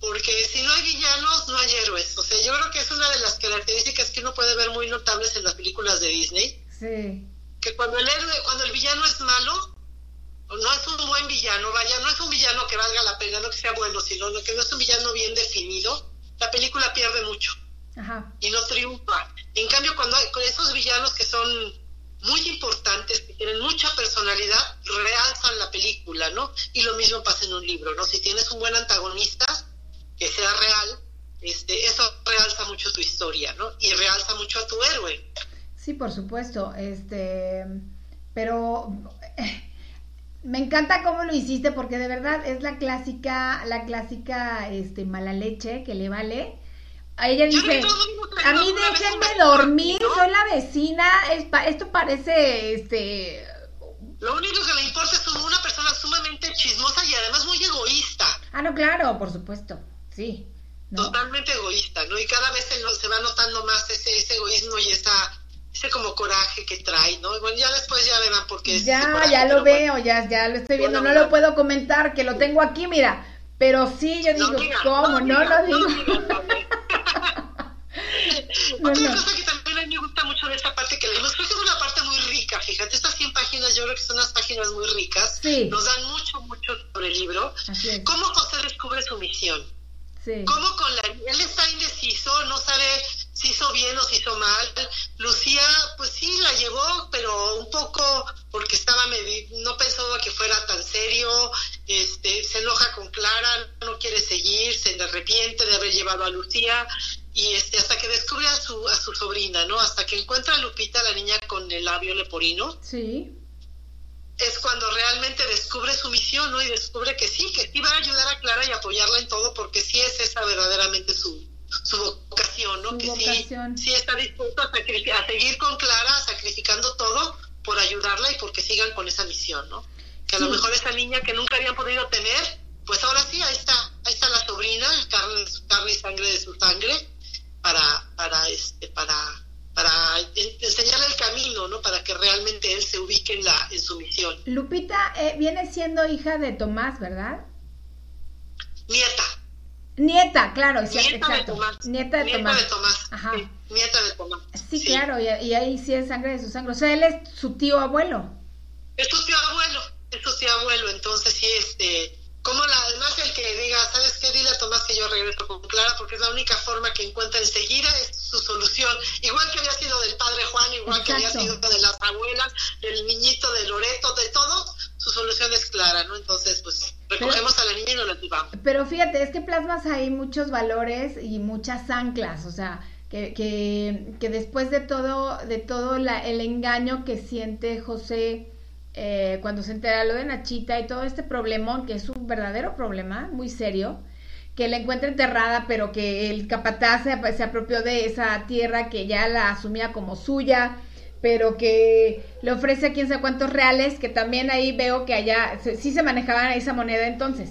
Porque si no hay villanos, no hay héroes. O sea, yo creo que es una de las características que uno puede ver muy notables en las películas de Disney. Sí. Que cuando el héroe, cuando el villano es malo, no es un buen villano, vaya, no es un villano que valga la pena, no que sea bueno, sino que no es un villano bien definido, la película pierde mucho y no triunfa. En cambio, cuando hay con esos villanos que son muy importantes, que tienen mucha personalidad, realzan la película, ¿no? Y lo mismo pasa en un libro, ¿no? Si tienes un buen antagonista que sea real, este, eso realza mucho tu historia, ¿no? Y realza mucho a tu héroe. Sí, por supuesto, este, pero *laughs* me encanta cómo lo hiciste porque de verdad es la clásica, la clásica, este, mala leche que le vale a ella dice, a mí déjenme dormir, soy la vecina, esto parece, este... Lo único que le importa es una persona sumamente chismosa y además muy egoísta. Ah, no, claro, por supuesto, sí. Totalmente egoísta, ¿no? Y cada vez se, va notando más ese, ese egoísmo y esa, ese como coraje que trae, ¿no? Bueno, ya después ya verán por qué. Ya, ya lo veo, ya, ya lo estoy viendo, no lo puedo comentar, que lo tengo aquí, mira, pero sí, yo digo, ¿cómo? No, lo digo. *laughs* Otra cosa que también a mí me gusta mucho de esta parte que leímos, creo que es una parte muy rica, fíjate, estas 100 páginas yo creo que son unas páginas muy ricas, nos dan mucho, mucho sobre el libro, cómo José descubre su misión, cómo con la... Él está indeciso, no sabe si hizo bien o si hizo mal, Lucía, pues sí, la llevó, pero un poco porque estaba no pensaba que fuera tan serio, este, se enoja con Clara, no quiere seguir, se arrepiente de haber llevado a Lucía, y este hasta que descubre a su a su sobrina, ¿no? Hasta que encuentra a Lupita, la niña con el labio leporino. Sí. Es cuando realmente descubre su misión, ¿no? Y descubre que sí, que sí va a ayudar a Clara y apoyarla en todo, porque sí es esa verdaderamente su, su vocación, ¿no? que sí, sí está dispuesto a, a, seguir con Clara, sacrificando todo por ayudarla y porque sigan con esa misión, ¿no? Que a lo mejor esa niña que nunca habían podido tener, pues ahora sí, ahí está, ahí está la sobrina, carne, carne y sangre de su sangre, para, para, este, para, para enseñarle el camino, ¿no? Para que realmente él se ubique en, la, en su misión. Lupita eh, viene siendo hija de Tomás, ¿verdad? Nieta. Nieta, claro, nieta De Tomás. Nieta de Tomás. de Tomás. Ajá. nieta de Tomás. Sí, claro, y, y, ahí sí es sangre de su sangre. O sea, él es su tío abuelo. Es su tío abuelo, es su tío abuelo, entonces sí, este como la, además el que diga, ¿sabes qué? Dile a Tomás que yo regreso con Clara, porque es la única forma que encuentra enseguida es su solución. Igual que había sido del padre Juan, igual que había sido de las abuelas, del niñito de Loreto, de todo, su solución es clara, ¿no? Entonces, pues recogemos a la niña y nos la llevamos. Pero fíjate, es que plasmas ahí muchos valores y muchas anclas, o sea, que, que, que después de todo, de todo la, el engaño que siente José eh, cuando se entera lo de Nachita y todo este problemón, que es un verdadero problema, muy serio, que la encuentra enterrada, pero que el capataz se, apropió de esa tierra que ya la asumía como suya, pero que le ofrece quién sabe cuántos reales, que también ahí veo que allá sí se manejaban esa moneda entonces,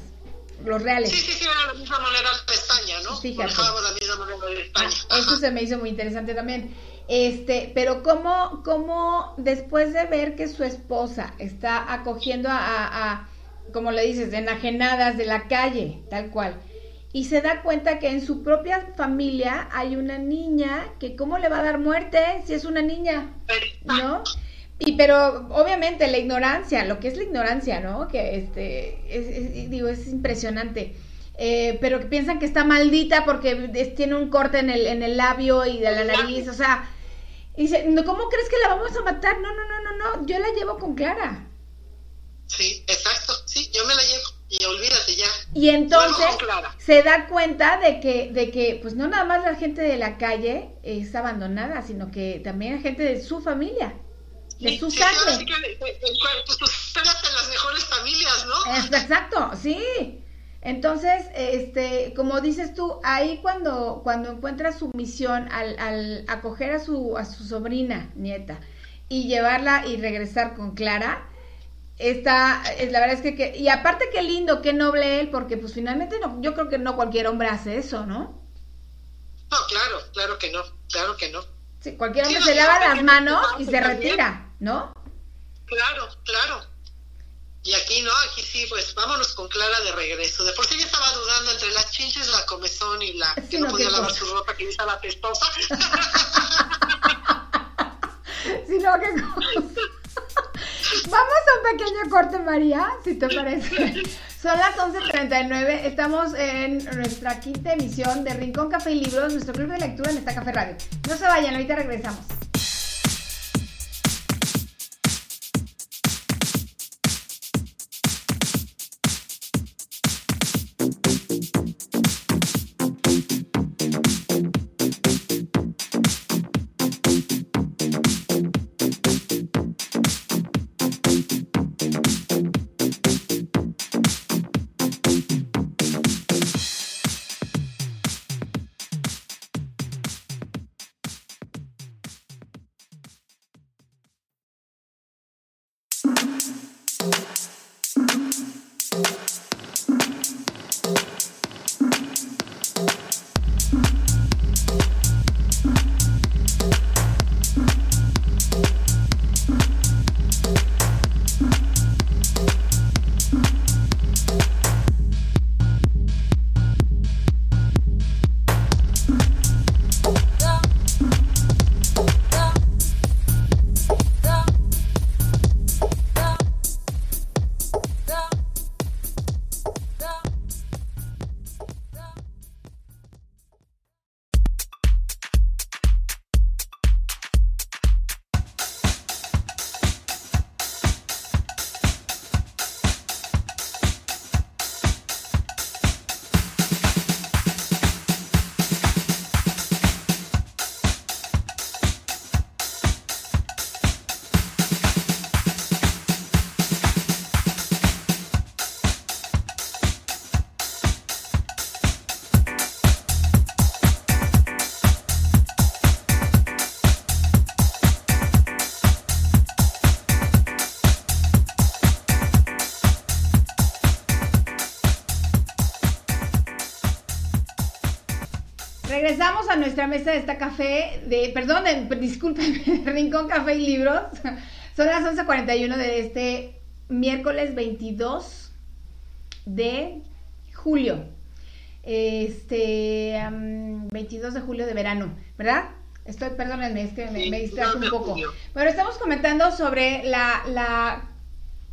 los reales. Sí, sí, sí, era la misma moneda de España, ¿no? Manejábamos la misma moneda de España. Ah, eso se me hizo muy interesante también. Este, pero cómo, cómo después de ver que su esposa está acogiendo a, como le dices, enajenadas de la calle, tal cual, y se da cuenta que en su propia familia hay una niña que cómo le va a dar muerte si es una niña, ¿no? Y pero obviamente la ignorancia, lo que es la ignorancia, ¿no? Que este, digo, es impresionante. Eh, pero que piensan que está maldita porque tiene un corte en el, en el labio y de la nariz, o sea, dice, ¿cómo crees que la vamos a matar? No, no, no, no, no, yo la llevo con Clara. Sí, exacto, sí, yo me la llevo y olvídate ya. Y entonces se da cuenta de que, de que, pues no nada más la gente de la calle es abandonada, sino que también hay gente de su familia, de su sangre. Sí, pues, las mejores familias, ¿no? Exacto, sí. Entonces, este, como dices tú, ahí cuando, cuando encuentra su misión al, al acoger a su, a su sobrina, nieta, y llevarla y regresar con Clara, está, la verdad es que, y aparte qué lindo, qué noble él, porque pues finalmente no, yo creo que no cualquier hombre hace eso, ¿no? No, claro, claro que no, claro que no. Sí, cualquier hombre se lava las manos y se retira, ¿no? Claro, claro. Y aquí no, aquí sí, pues vámonos con Clara de regreso. De por sí ya estaba dudando entre las chinches, la comezón y la que no, podía lavar su ropa, que estaba pestosa. *laughs* sí, no, qué cosa. *laughs* Vamos a un pequeño corte, María, si te parece. *laughs* Son las 11.39, estamos en nuestra quinta emisión de Rincón Café y Libros, nuestro club de lectura en esta Café Radio. No se vayan, ahorita regresamos. A nuestra mesa de esta café, de, perdón, disculpen, *laughs* Rincón Café y Libros. Son las 11.41 de este miércoles 22 de julio. Este, 22 de julio de verano, ¿verdad? Estoy, perdónenme, es que me, me un poco. Pero estamos comentando sobre la, la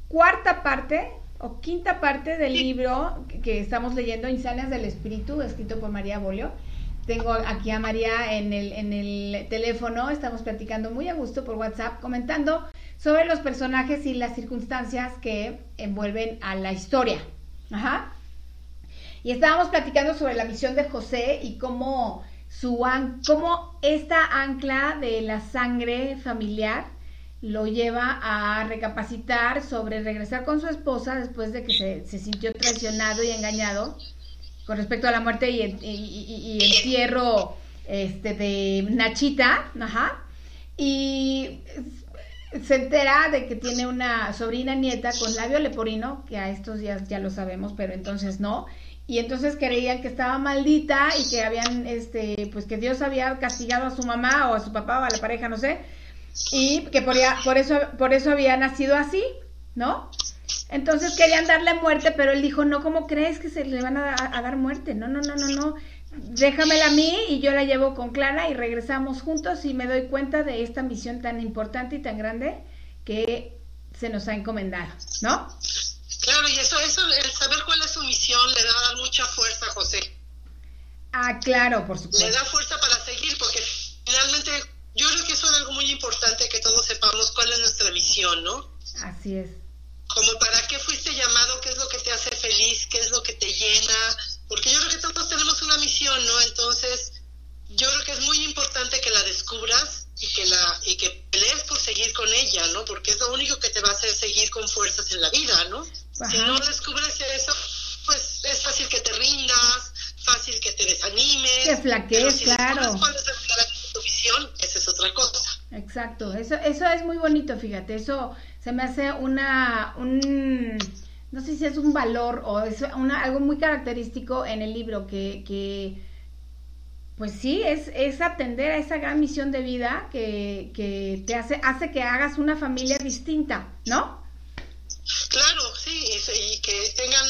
cuarta parte o quinta parte del libro que estamos leyendo, Insanias del Espíritu, escrito por María Bolio tengo aquí a María en el, en el teléfono, estamos platicando muy a gusto por WhatsApp, comentando sobre los personajes y las circunstancias que envuelven a la historia. Ajá. Y estábamos platicando sobre la misión de José y cómo, su cómo esta ancla de la sangre familiar lo lleva a recapacitar sobre regresar con su esposa después de que se sintió traicionado y engañado con respecto a la muerte y el, y, entierro este, de Nachita, ajá, y se entera de que tiene una sobrina nieta con labio leporino, que a estos días ya lo sabemos, pero entonces no, y entonces creían que estaba maldita y que habían, este, pues que Dios había castigado a su mamá o a su papá o a la pareja, no sé, y que por, por eso, por eso había nacido así, ¿no? Entonces querían darle muerte, pero él dijo, no, ¿cómo crees que se le van a, dar muerte? No, no, no, no, no. Déjamela a mí y yo la llevo con Clara y regresamos juntos y me doy cuenta de esta misión tan importante y tan grande que se nos ha encomendado, ¿no? Claro, y eso, eso, el saber cuál es su misión le da mucha fuerza a José. Ah, claro, por supuesto. Le da fuerza para seguir, porque finalmente yo creo que eso es algo muy importante que todos sepamos cuál es nuestra misión, ¿no? Así es como para qué fuiste llamado, qué es lo que te hace feliz, qué es lo que te llena, porque yo creo que todos tenemos una misión, ¿no? Entonces, yo creo que es muy importante que la descubras y que la y que pelees por seguir con ella, ¿no? Porque es lo único que te va a hacer seguir con fuerzas en la vida, ¿no? Si no descubres eso, pues es fácil que te rindas, fácil que te desanimes. Que flaquees, si claro. tu visión, esa es otra cosa. Exacto, eso eso es muy bonito, fíjate, eso se me hace una, un, no sé si es un valor o es una, algo muy característico en el libro que, que pues sí, es, es atender a esa gran misión de vida que, que te hace, hace que hagas una familia distinta, ¿no? Claro, sí, y, que tengan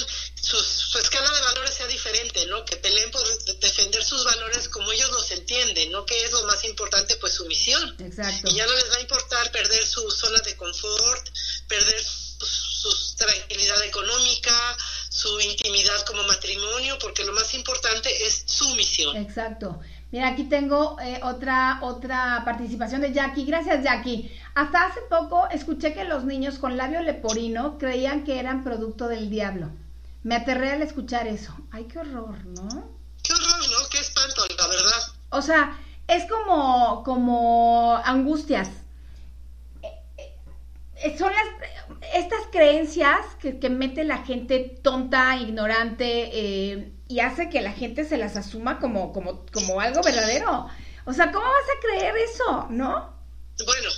su escala de valores sea diferente, ¿no? Que peleen por defender sus valores como ellos los entienden, ¿no? Que es lo más importante, pues su misión. Exacto. Y ya no les va a importar perder su zona de confort, perder su, tranquilidad económica, su intimidad como matrimonio, porque lo más importante es su misión. Exacto. Mira, aquí tengo eh, otra, otra participación de Jackie. Gracias, Jackie. Hasta hace poco escuché que los niños con labio leporino creían que eran producto del diablo. Me aterré al escuchar eso. Ay, qué horror, ¿no? Qué horror, ¿no? Qué espanto, la verdad. O sea, es como, como angustias. Eh, eh, son las, estas creencias que, que mete la gente tonta, ignorante, eh, y hace que la gente se las asuma como, como, como algo verdadero. O sea, ¿cómo vas a creer eso, no? Bueno,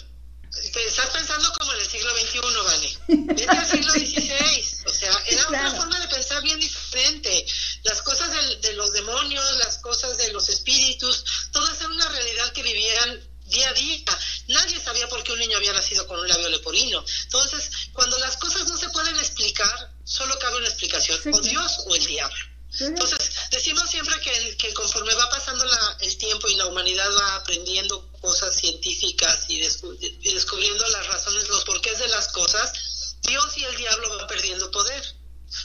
estás pensando como en el siglo XXI, ¿vale? *laughs* Vete al siglo XVI. O sea, era una forma de pensar bien diferente. Las cosas de, de, los demonios, las cosas de los espíritus, todas eran una realidad que vivían día a día. Nadie sabía por qué un niño había nacido con un labio leporino. Entonces, cuando las cosas no se pueden explicar, solo cabe una explicación, sí. o Dios o el diablo. Entonces, decimos siempre que, que conforme va pasando la, el tiempo y la humanidad va aprendiendo cosas científicas y, y descubriendo las razones, los porqués de las cosas, Dios y el diablo van perdiendo poder.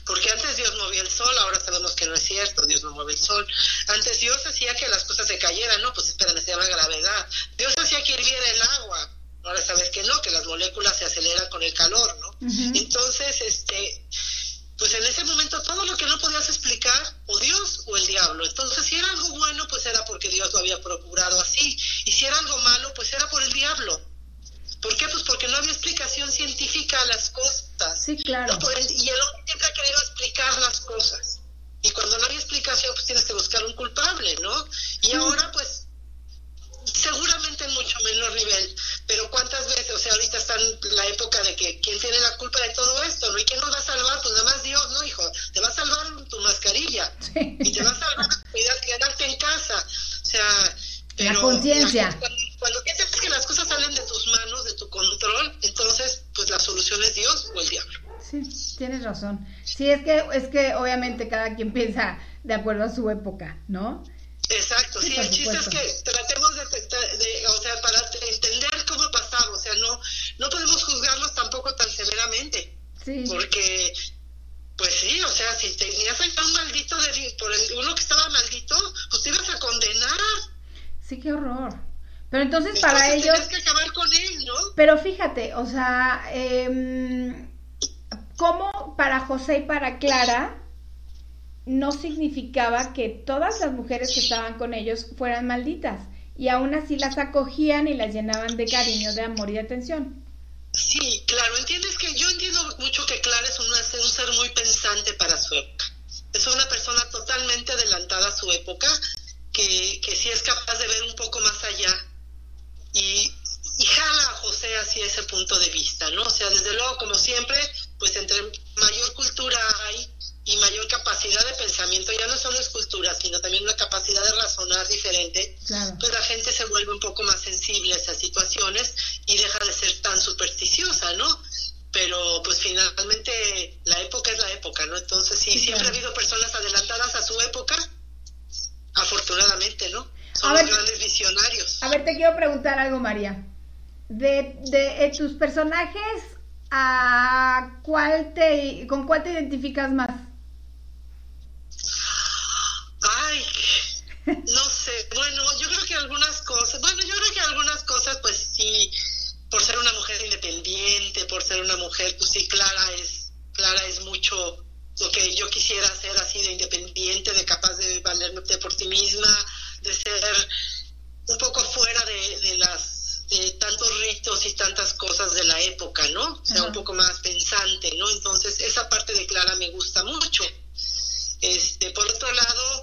Porque antes Dios movía el sol, ahora sabemos que no es cierto, Dios no mueve el sol. Antes Dios hacía que las cosas se cayeran, no, pues espérame, se llama gravedad. Dios hacía que hirviera el agua, ahora sabes que no, que las moléculas se aceleran con el calor, ¿no? Uh -huh. Entonces, este, pues en ese momento todo lo que no podías explicar, o Dios o el diablo. Entonces, si era algo bueno, pues era porque Dios lo había procurado así. Y si era algo malo, pues era por el diablo. ¿Por qué? Pues porque no había explicación científica a las cosas. Sí, claro. ¿no? El, y el hombre siempre ha querido explicar las cosas. Y cuando no había explicación, pues tienes que buscar un culpable, ¿no? Y sí. ahora, pues, seguramente en mucho menor nivel. Pero ¿cuántas veces? O sea, ahorita está en la época de que quién tiene la culpa de todo esto, ¿no? ¿Y quién nos va a salvar? Pues nada más Dios, ¿no, hijo? Te va a salvar tu mascarilla. Sí. Y te va a salvar cuidar, quedarte en casa. O sea, pero... La conciencia. Cuando piensas que las cosas salen de tus manos, de tu control, entonces, pues la solución es Dios o el diablo. Sí, tienes razón. Sí, es que, es que obviamente cada quien piensa de acuerdo a su época, ¿no? Exacto, sí, sí el chiste es que tratemos de, de, de, o sea, para entender cómo pasaba, o sea, no, no podemos juzgarlos tampoco tan severamente, sí. porque, pues sí, o sea, si tenías ahí un maldito, de, por el, uno que estaba maldito, pues te ibas a condenar. Sí, qué horror. Pero entonces, entonces para ellos... Que acabar con él, ¿no? Pero fíjate, o sea, eh, ¿cómo para José y para Clara no significaba que todas las mujeres que estaban con ellos fueran malditas y aún así las acogían y las llenaban de cariño, de amor y de atención. Sí, claro, entiendes que yo entiendo mucho que Clara es una, un ser muy pensante para su época. Es una persona totalmente adelantada a su época, que, que sí es capaz de ver un poco más allá y, y jala a José hacia ese punto de vista, ¿no? O sea, desde luego, como siempre, pues entre mayor cultura hay, y mayor capacidad de pensamiento, ya no solo es cultura, sino también una capacidad de razonar diferente, claro. pues la gente se vuelve un poco más sensible a esas situaciones y deja de ser tan supersticiosa, ¿no? Pero pues finalmente la época es la época, ¿no? Entonces sí, sí siempre claro. ha habido personas adelantadas a su época, afortunadamente, ¿no? Son a los ver, grandes visionarios. A ver, te quiero preguntar algo, María. De, de, de tus personajes, ¿a cuál te, con cuál te identificas más? Ay, no sé. Bueno, yo creo que algunas cosas, bueno, yo creo que algunas cosas, pues sí, por ser una mujer independiente, por ser una mujer, pues sí, Clara es, Clara es mucho lo que yo quisiera ser así de independiente, de capaz de valerme por ti misma, de ser un poco fuera de, de las de tantos ritos y tantas cosas de la época, ¿no? O sea, uh -huh. un poco más pensante, ¿no? Entonces, esa parte de Clara me gusta mucho. Este, por otro lado,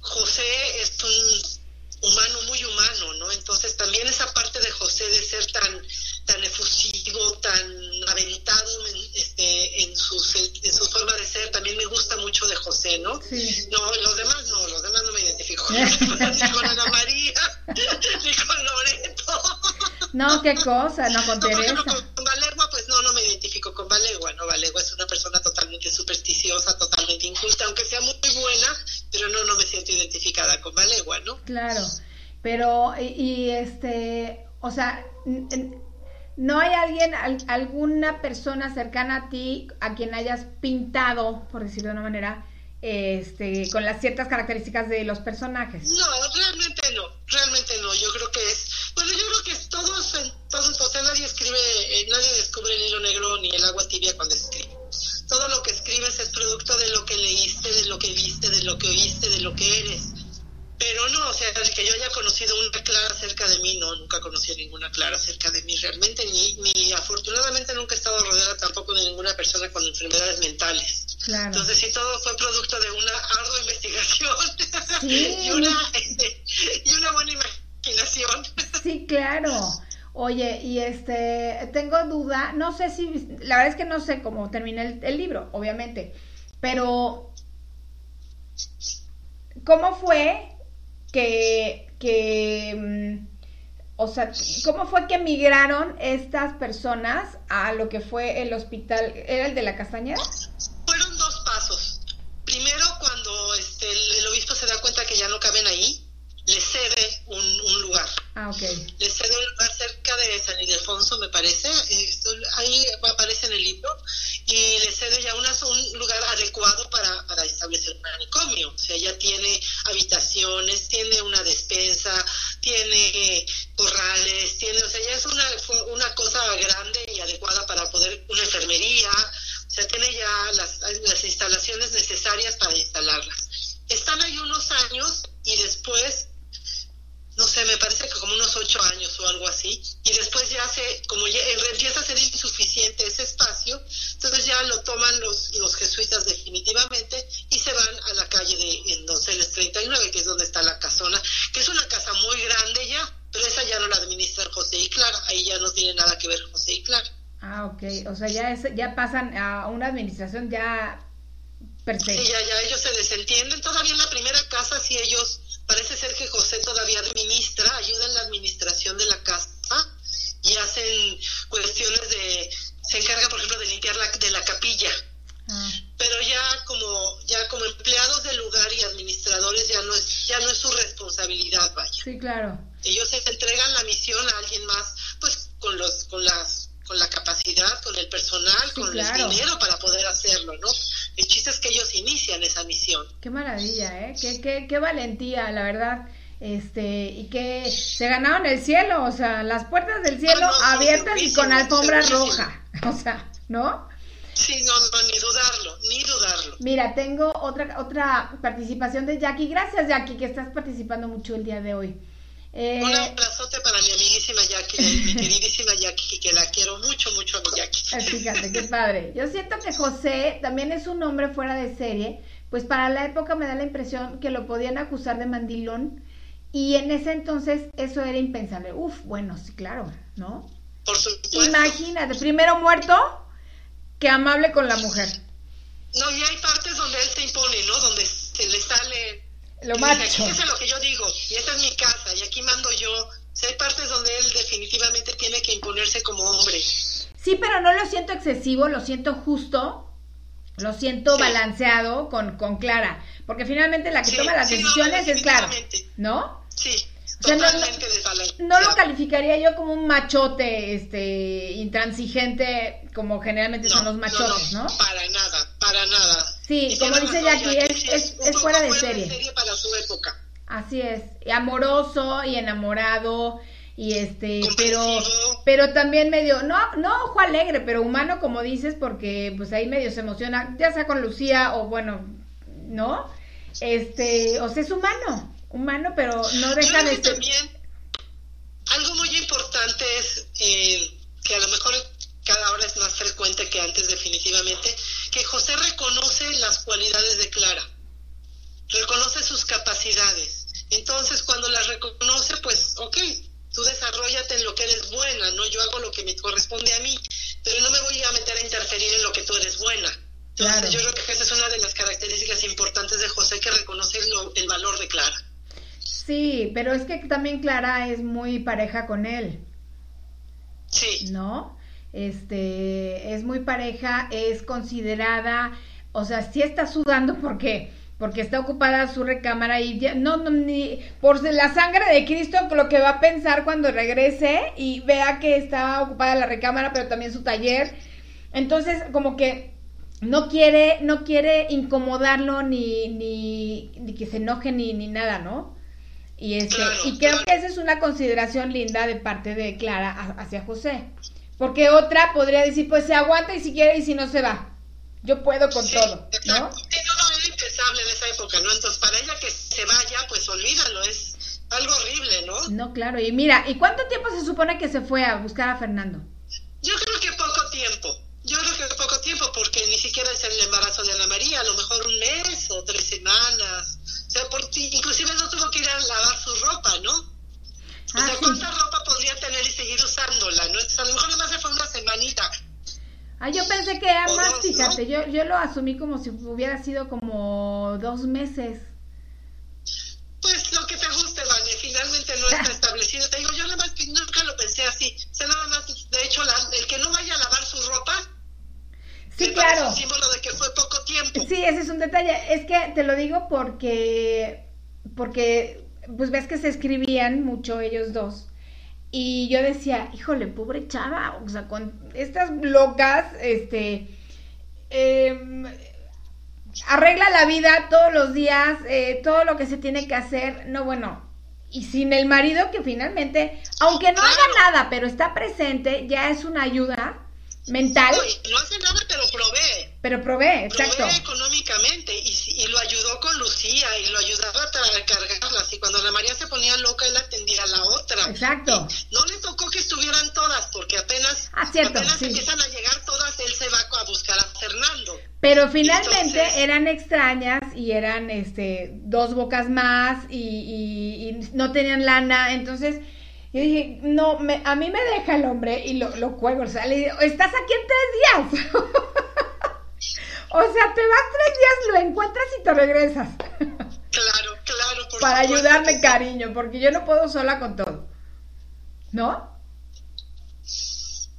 José es un humano muy humano, ¿no? Entonces también esa parte de José de ser tan tan efusivo, tan aventado en, este, en, sus, en su forma de ser, también me gusta mucho de José, ¿no? Sí. No, los demás no, los demás no me identifico con, *laughs* ni con Ana María, *laughs* ni con Loreto. No, qué cosa, no con Teresa. No, con, con Valegua, pues no, no me identifico con Valegua, ¿no? Valegua es una persona totalmente supersticiosa, totalmente inculta, aunque sea muy buena, pero no, no me siento identificada con Valegua, ¿no? Claro, pero, y, y este, o sea, ¿No hay alguien, alguna persona cercana a ti a quien hayas pintado, por decirlo de una manera, este, con las ciertas características de los personajes? No, realmente no, realmente no. Yo creo que es, bueno, yo creo que es todos, todos, o sea, nadie escribe, eh, nadie descubre el hilo negro ni el agua tibia cuando escribe. Todo lo que escribes es producto de lo que leíste, de lo que viste, de lo que oíste, de lo que eres. No, o sea, que yo haya conocido una clara cerca de mí, no, nunca conocí ninguna clara cerca de mí realmente, ni, ni afortunadamente nunca he estado rodeada tampoco de ninguna persona con enfermedades mentales. Claro. Entonces sí, todo fue producto de una ardua investigación *laughs* y, una, este, y una buena imaginación. Sí, claro. Oye, y este, tengo duda, no sé si, la verdad es que no sé cómo termina el, el libro, obviamente, pero ¿cómo fue que, que mm, o sea, ¿cómo fue que migraron estas personas a lo que fue el hospital? ¿Era el de la Castañeda? Fueron dos pasos. Primero, cuando este, el, obispo se da cuenta que ya no caben ahí, le cede un, lugar. Ah, ok. Le cede un lugar cerca de San Ildefonso, me parece. ahí aparece en el libro. Y le cede ya un lugar adecuado para, para establecer un manicomio. O sea, ya tiene habitaciones, tiene una despensa, tiene corrales, tiene, o sea, ya es una, una cosa grande y adecuada para poder, una enfermería. O sea, tiene ya las, las instalaciones necesarias para instalarlas. Están ahí unos años y después no sé, me parece que como unos ocho años o algo así, y después ya se, como ya empieza a ser insuficiente ese espacio, entonces ya lo toman los, los jesuitas definitivamente y se van a la calle de en Donceles 39, que es donde está la casona, que es una casa muy grande ya, pero esa ya no la administran José y Clara, ahí ya no tiene nada que ver José y Clara. Ah, ok, o sea, ya, es, ya pasan a una administración ya perfecta. Sí, ya, ya ellos se desentienden, todavía en la primera casa sí ellos Parece ser que José todavía administra, ayuda en la administración de la casa y hacen cuestiones de, se encarga por ejemplo de limpiar la, de la capilla. Ah. Pero ya como ya como empleados del lugar y administradores ya no es ya no es su responsabilidad, vaya. Sí, claro. Ellos se entregan la misión a alguien más, pues con los con las con la capacidad, con el personal, con el dinero para poder hacerlo, ¿no? El chiste es que inician esa misión. Qué maravilla, ¿eh? Qué, qué, qué valentía, la verdad. Este, y que se ganaron el cielo, o sea, las puertas del cielo abiertas y con alfombra roja, *laughs* o sea, ¿no? Sí, no, no, ni dudarlo, ni dudarlo. Mira, tengo otra, otra participación de Jackie. Gracias, Jackie, que estás participando mucho el día de hoy. Eh, para mi amiguísima Jackie, mi *laughs* queridísima Jackie, que la quiero mucho, mucho a mi Jackie. Fíjate, qué *laughs* padre. Yo siento que José también es un hombre fuera de serie, pues para la época me da la impresión que lo podían acusar de mandilón y en ese entonces eso era impensable. Uf, bueno, sí, claro, ¿no? Por supuesto. Imagínate, primero muerto que amable con la mujer. No, y hay partes donde él se impone, ¿no? Donde se le sale lo macho. Eso es lo que yo digo, y esta es mi casa, y aquí mando yo. Hay partes donde él definitivamente tiene que imponerse como hombre. Sí, pero no lo siento excesivo, lo siento justo, lo siento balanceado con, con Clara, porque finalmente la que toma las decisiones es Clara, ¿no? Sí. Totalmente no, no, lo calificaría yo como un machote este intransigente como generalmente son los machotes, ¿no? Para nada, para nada. Sí, como dice Jackie, es, es, fuera de serie. para su época. Así es, amoroso y enamorado y este, pero pero también medio no no ojo alegre, pero humano como dices porque pues ahí medio se emociona, ya sea con Lucía o bueno, ¿no? Este, o sea, es humano, humano, pero no deja de ser también algo muy importante es eh, que a lo mejor cada hora es más frecuente que antes definitivamente, que José reconoce las cualidades de Clara, reconoce sus capacidades. Entonces, cuando las reconoce, pues, ok, tú desarrollate en lo que eres buena, ¿no? Yo hago lo que me corresponde a mí, pero no me voy a meter a interferir en lo que tú eres buena. Entonces, yo creo que esa es una de las características importantes de José, que reconoce el valor de Clara. Sí, pero es que también Clara es muy pareja con él. Sí. ¿No? este, es muy pareja, es considerada, o sea, sí está sudando porque porque está ocupada su recámara y ya, no, no, ni por la sangre de Cristo lo que va a pensar cuando regrese y vea que está ocupada la recámara, pero también su taller. Entonces, como que no quiere, no quiere incomodarlo ni, ni, ni que se enoje ni, ni nada, ¿no? Y, este, y creo que esa es una consideración linda de parte de Clara hacia José. Porque otra podría decir, pues se aguanta y si quiere y si no se va. Yo puedo con todo, ¿no? impensable en esa época, ¿no? Entonces, para ella que se vaya, pues olvídalo, es algo horrible, ¿no? No, claro. Y mira, ¿y cuánto tiempo se supone que se fue a buscar a Fernando? Yo creo que poco tiempo. Yo creo que poco tiempo porque ni siquiera es el embarazo de Ana María, a lo mejor un mes o tres semanas. O sea, por, inclusive no tuvo que ir a lavar su ropa, ¿no? O sea, ah, ¿cuánta ropa podría tener y seguir usándola? ¿no? a lo mejor más se fue una semanita Ah, yo pensé que era más, fíjate, yo, yo lo asumí como si hubiera sido como dos meses. Pues lo que te guste, Vane, finalmente no está *laughs* establecido. Te digo, yo nada más nunca lo pensé así. O sea, nada más, de hecho, el que no vaya a lavar su ropa. Sí, claro. Es símbolo de que fue poco tiempo. Sí, ese es un detalle. Es que te lo digo porque, porque, pues ves que se escribían mucho ellos dos. Y yo decía, híjole, pobre chava, o sea, con estas locas, este, em, arregla la vida todos los días, eh, todo lo que se tiene que hacer, no, bueno, y sin el marido que finalmente, aunque no haga nada, pero está presente, ya es una ayuda mental. No, no hace nada, provee. Pero provee, exacto. Provee económicamente y, y, lo ayudó con Lucía y lo ayudaba para cargarlas. Y cuando la María se ponía loca, él atendía a la otra. Exacto. no le tocó que estuvieran todas, porque apenas, ah, cierto, apenas empiezan a llegar todas, él se va a buscar a Fernando. Pero finalmente eran extrañas y eran este dos bocas más y, y no tenían lana. Entonces yo dije, no, me, a mí me deja el hombre y lo, lo cuelgo. O sea, le digo, estás aquí en tres días. *laughs* o sea, te vas tres días, lo encuentras y te regresas. *laughs* claro, claro. Por Para ayudarme, cariño, porque yo no puedo sola con todo. ¿No?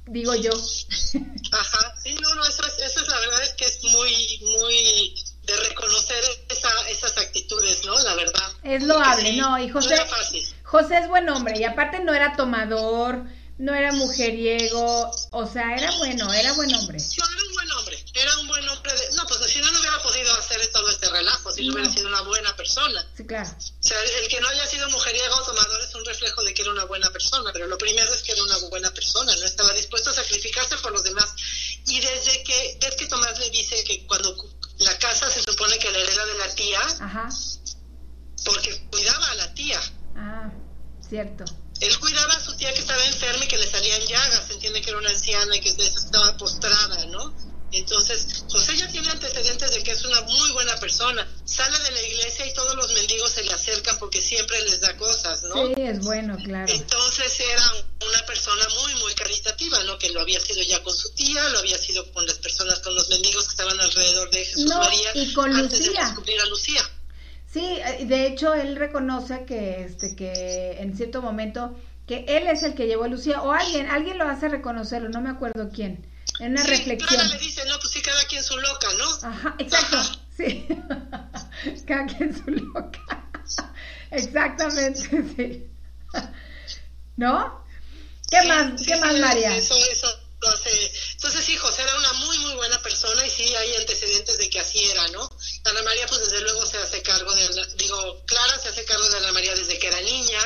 Digo yo. *laughs* Ajá, sí, no, no, eso es, eso es la verdad es que es muy, muy de reconocer esa, esas actitudes, ¿no? La verdad. Es loable, no, y José, José es buen hombre y aparte no era tomador, no era mujeriego, o sea, era bueno, era buen hombre. No, era un buen hombre, era un buen hombre. De... No, pues si no, no hubiera podido hacer todo este relajo, si no. hubiera sido una buena persona. Sí, claro. O sea, el que no haya sido mujeriego o tomador es un reflejo de que era una buena persona, pero lo primero es que era una buena persona, no estaba dispuesto a sacrificarse por los demás. Y desde que, ves que Tomás le dice que cuando la casa se supone que la hereda de la tía, Ajá. porque cuidaba a la tía. Ah, cierto. Él cuidaba a su tía que estaba enferma y que le salían llagas, entiende que era una anciana y que estaba postrada, ¿no? Entonces, José ya tiene antecedentes de que es una muy buena persona. Sale de la iglesia y todos los mendigos se le acercan porque siempre les da cosas, ¿no? Sí, es bueno, claro. Entonces era una persona muy, muy caritativa, ¿no? Que lo había sido ya con su tía, lo había sido con las personas, con los mendigos que estaban alrededor de Jesús María. Y con antes Lucía. de descubrir a Lucía. Sí, eh, de hecho él reconoce que, este, que en cierto momento que él es el que llevó a Lucía o alguien, alguien lo hace reconocerlo, no me acuerdo quién. En una reflexión. le dice, no, pues sí, cada quien su loca, ¿no? Ajá, exacto, sí. *laughs* cada quien su loca. *laughs* Exactamente, sí. *laughs* ¿No? ¿Qué más, qué más, María? Eso, eso Entonces, sí, José era una muy, muy buena persona y sí hay antecedentes de que así era, ¿no? Ana María, pues desde luego se hace cargo de, digo, Clara se hace cargo de Ana María desde que era niña.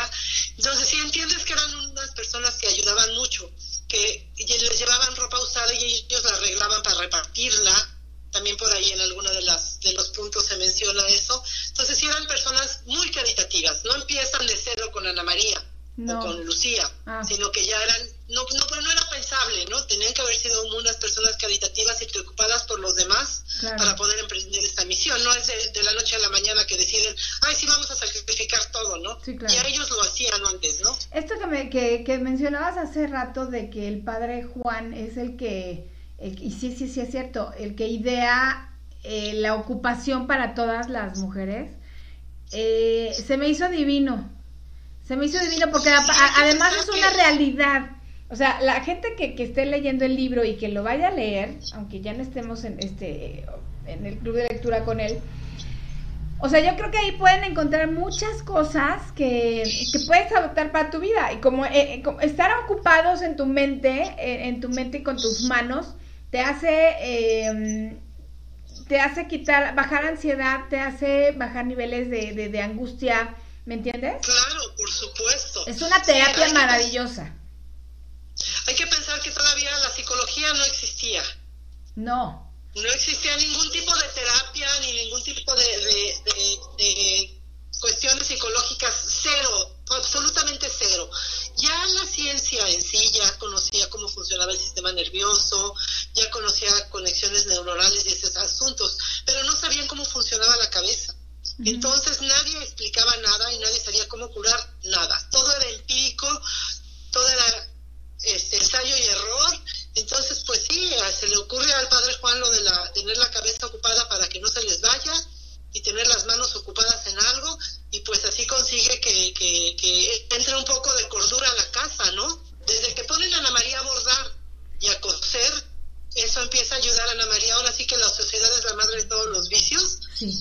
Entonces, sí entiendes que eran unas personas que ayudaban mucho que les llevaban ropa usada y ellos la arreglaban para repartirla. También por ahí en alguno de, las, de los puntos se menciona eso. Entonces, sí eran personas muy caritativas. No empiezan de cero con Ana María o con Lucía, ah. sino que ya eran, no, no, pero no era pensable, ¿no? Tenían que haber sido unas personas caritativas y preocupadas por los demás para poder emprender esta misión. No es de, la noche a la mañana que deciden, ay, sí, vamos a sacrificar todo, ¿no? Sí, Ya ellos lo hacían antes, ¿no? Esto que, me, que, que mencionabas hace rato de que el padre Juan es el que, y sí, sí, sí es cierto, el que idea eh, la ocupación para todas las mujeres, eh, se me hizo divino se me hizo divino porque además es una realidad. O sea, la gente que, que, esté leyendo el libro y que lo vaya a leer, aunque ya no estemos en este en el club de lectura con él, O sea, yo creo que ahí pueden encontrar muchas cosas que, que puedes adoptar para tu vida. Y como, eh, eh, estar ocupados en tu mente, eh, en tu mente y con tus manos, te hace, em, te hace quitar, bajar ansiedad, te hace bajar niveles de, de, angustia, ¿me entiendes? Claro, por supuesto. Es una terapia maravillosa. hay que pensar que todavía la psicología no existía. No no existía ningún tipo de terapia ni ningún tipo de, cuestiones psicológicas, cero, absolutamente cero. Ya la ciencia en sí ya conocía cómo funcionaba el sistema nervioso, ya conocía conexiones neuronales y esos asuntos, pero no sabían cómo funcionaba la cabeza. Entonces nadie explicaba nada y nadie sabía cómo curar nada. Todo era empírico, todo era este, ensayo y error entonces, pues sí, se le ocurre al padre Juan lo de la, tener la cabeza ocupada para que no se les vaya y tener las manos ocupadas en algo y pues así consigue que, que, entre un poco de cordura a la casa, ¿no? Desde que ponen a Ana María a bordar y a coser, eso empieza a ayudar a Ana María. Ahora sí que la sociedad es la madre de todos los vicios. Sí,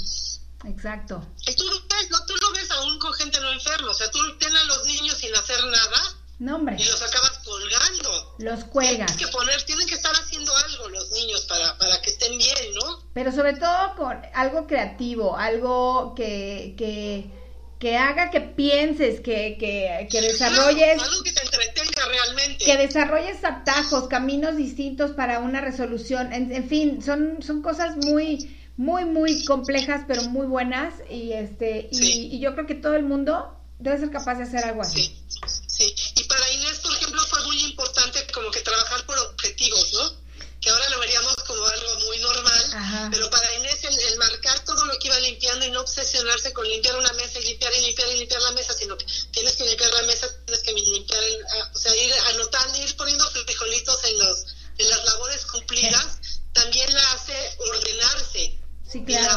exacto. Y tú, ves, ¿no? tú lo ves aún con gente no enferma, o sea, tú tienes a los niños sin hacer nada no, hombre. Y los acabas colgando. Los cuelgas. Tienes que poner, tienen que estar haciendo algo los niños para, para que estén bien, ¿no? Pero sobre todo con algo creativo, algo que, que, que haga que pienses, que, que, que desarrolles... algo que te entretenga realmente. Que desarrolles atajos, caminos distintos para una resolución. En, en fin, son, son cosas muy muy muy complejas pero muy buenas y este y, y, yo creo que todo el mundo debe ser capaz de hacer algo así. Sí, y para Inés, por ejemplo, fue muy importante como que trabajar por objetivos, ¿no? Que ahora lo veríamos como algo muy normal, pero para Inés el, marcar todo lo que iba limpiando y no obsesionarse con limpiar una mesa y limpiar y limpiar y limpiar la mesa, sino que tienes que limpiar la mesa, tienes que limpiar, el, ah, o sea, ir anotando, ir poniendo frijolitos en, los, en las labores cumplidas, *laughs* también la hace ordenarse Sí, claro.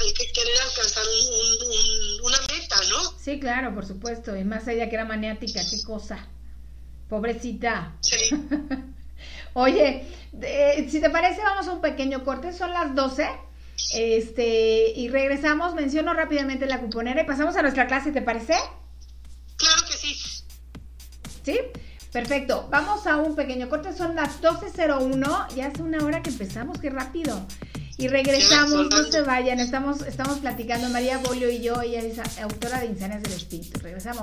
hay que querer alcanzar una meta, ¿no? Sí, claro, por supuesto. Y más ella que era maniática, qué cosa. Pobrecita. Sí. *laughs* Oye, si te parece, vamos a un pequeño corte. Son las 12. Este, y regresamos. Menciono rápidamente la cuponera y pasamos a nuestra clase, ¿te parece? Claro que sí. ¿Sí? Perfecto. Vamos a un pequeño corte. Son las 12.01. Ya hace una hora que empezamos. Qué rápido. Y regresamos, no se vayan, estamos, estamos platicando, María Bolio y yo, ella es autora de Insanias del Espíritu. Regresamos.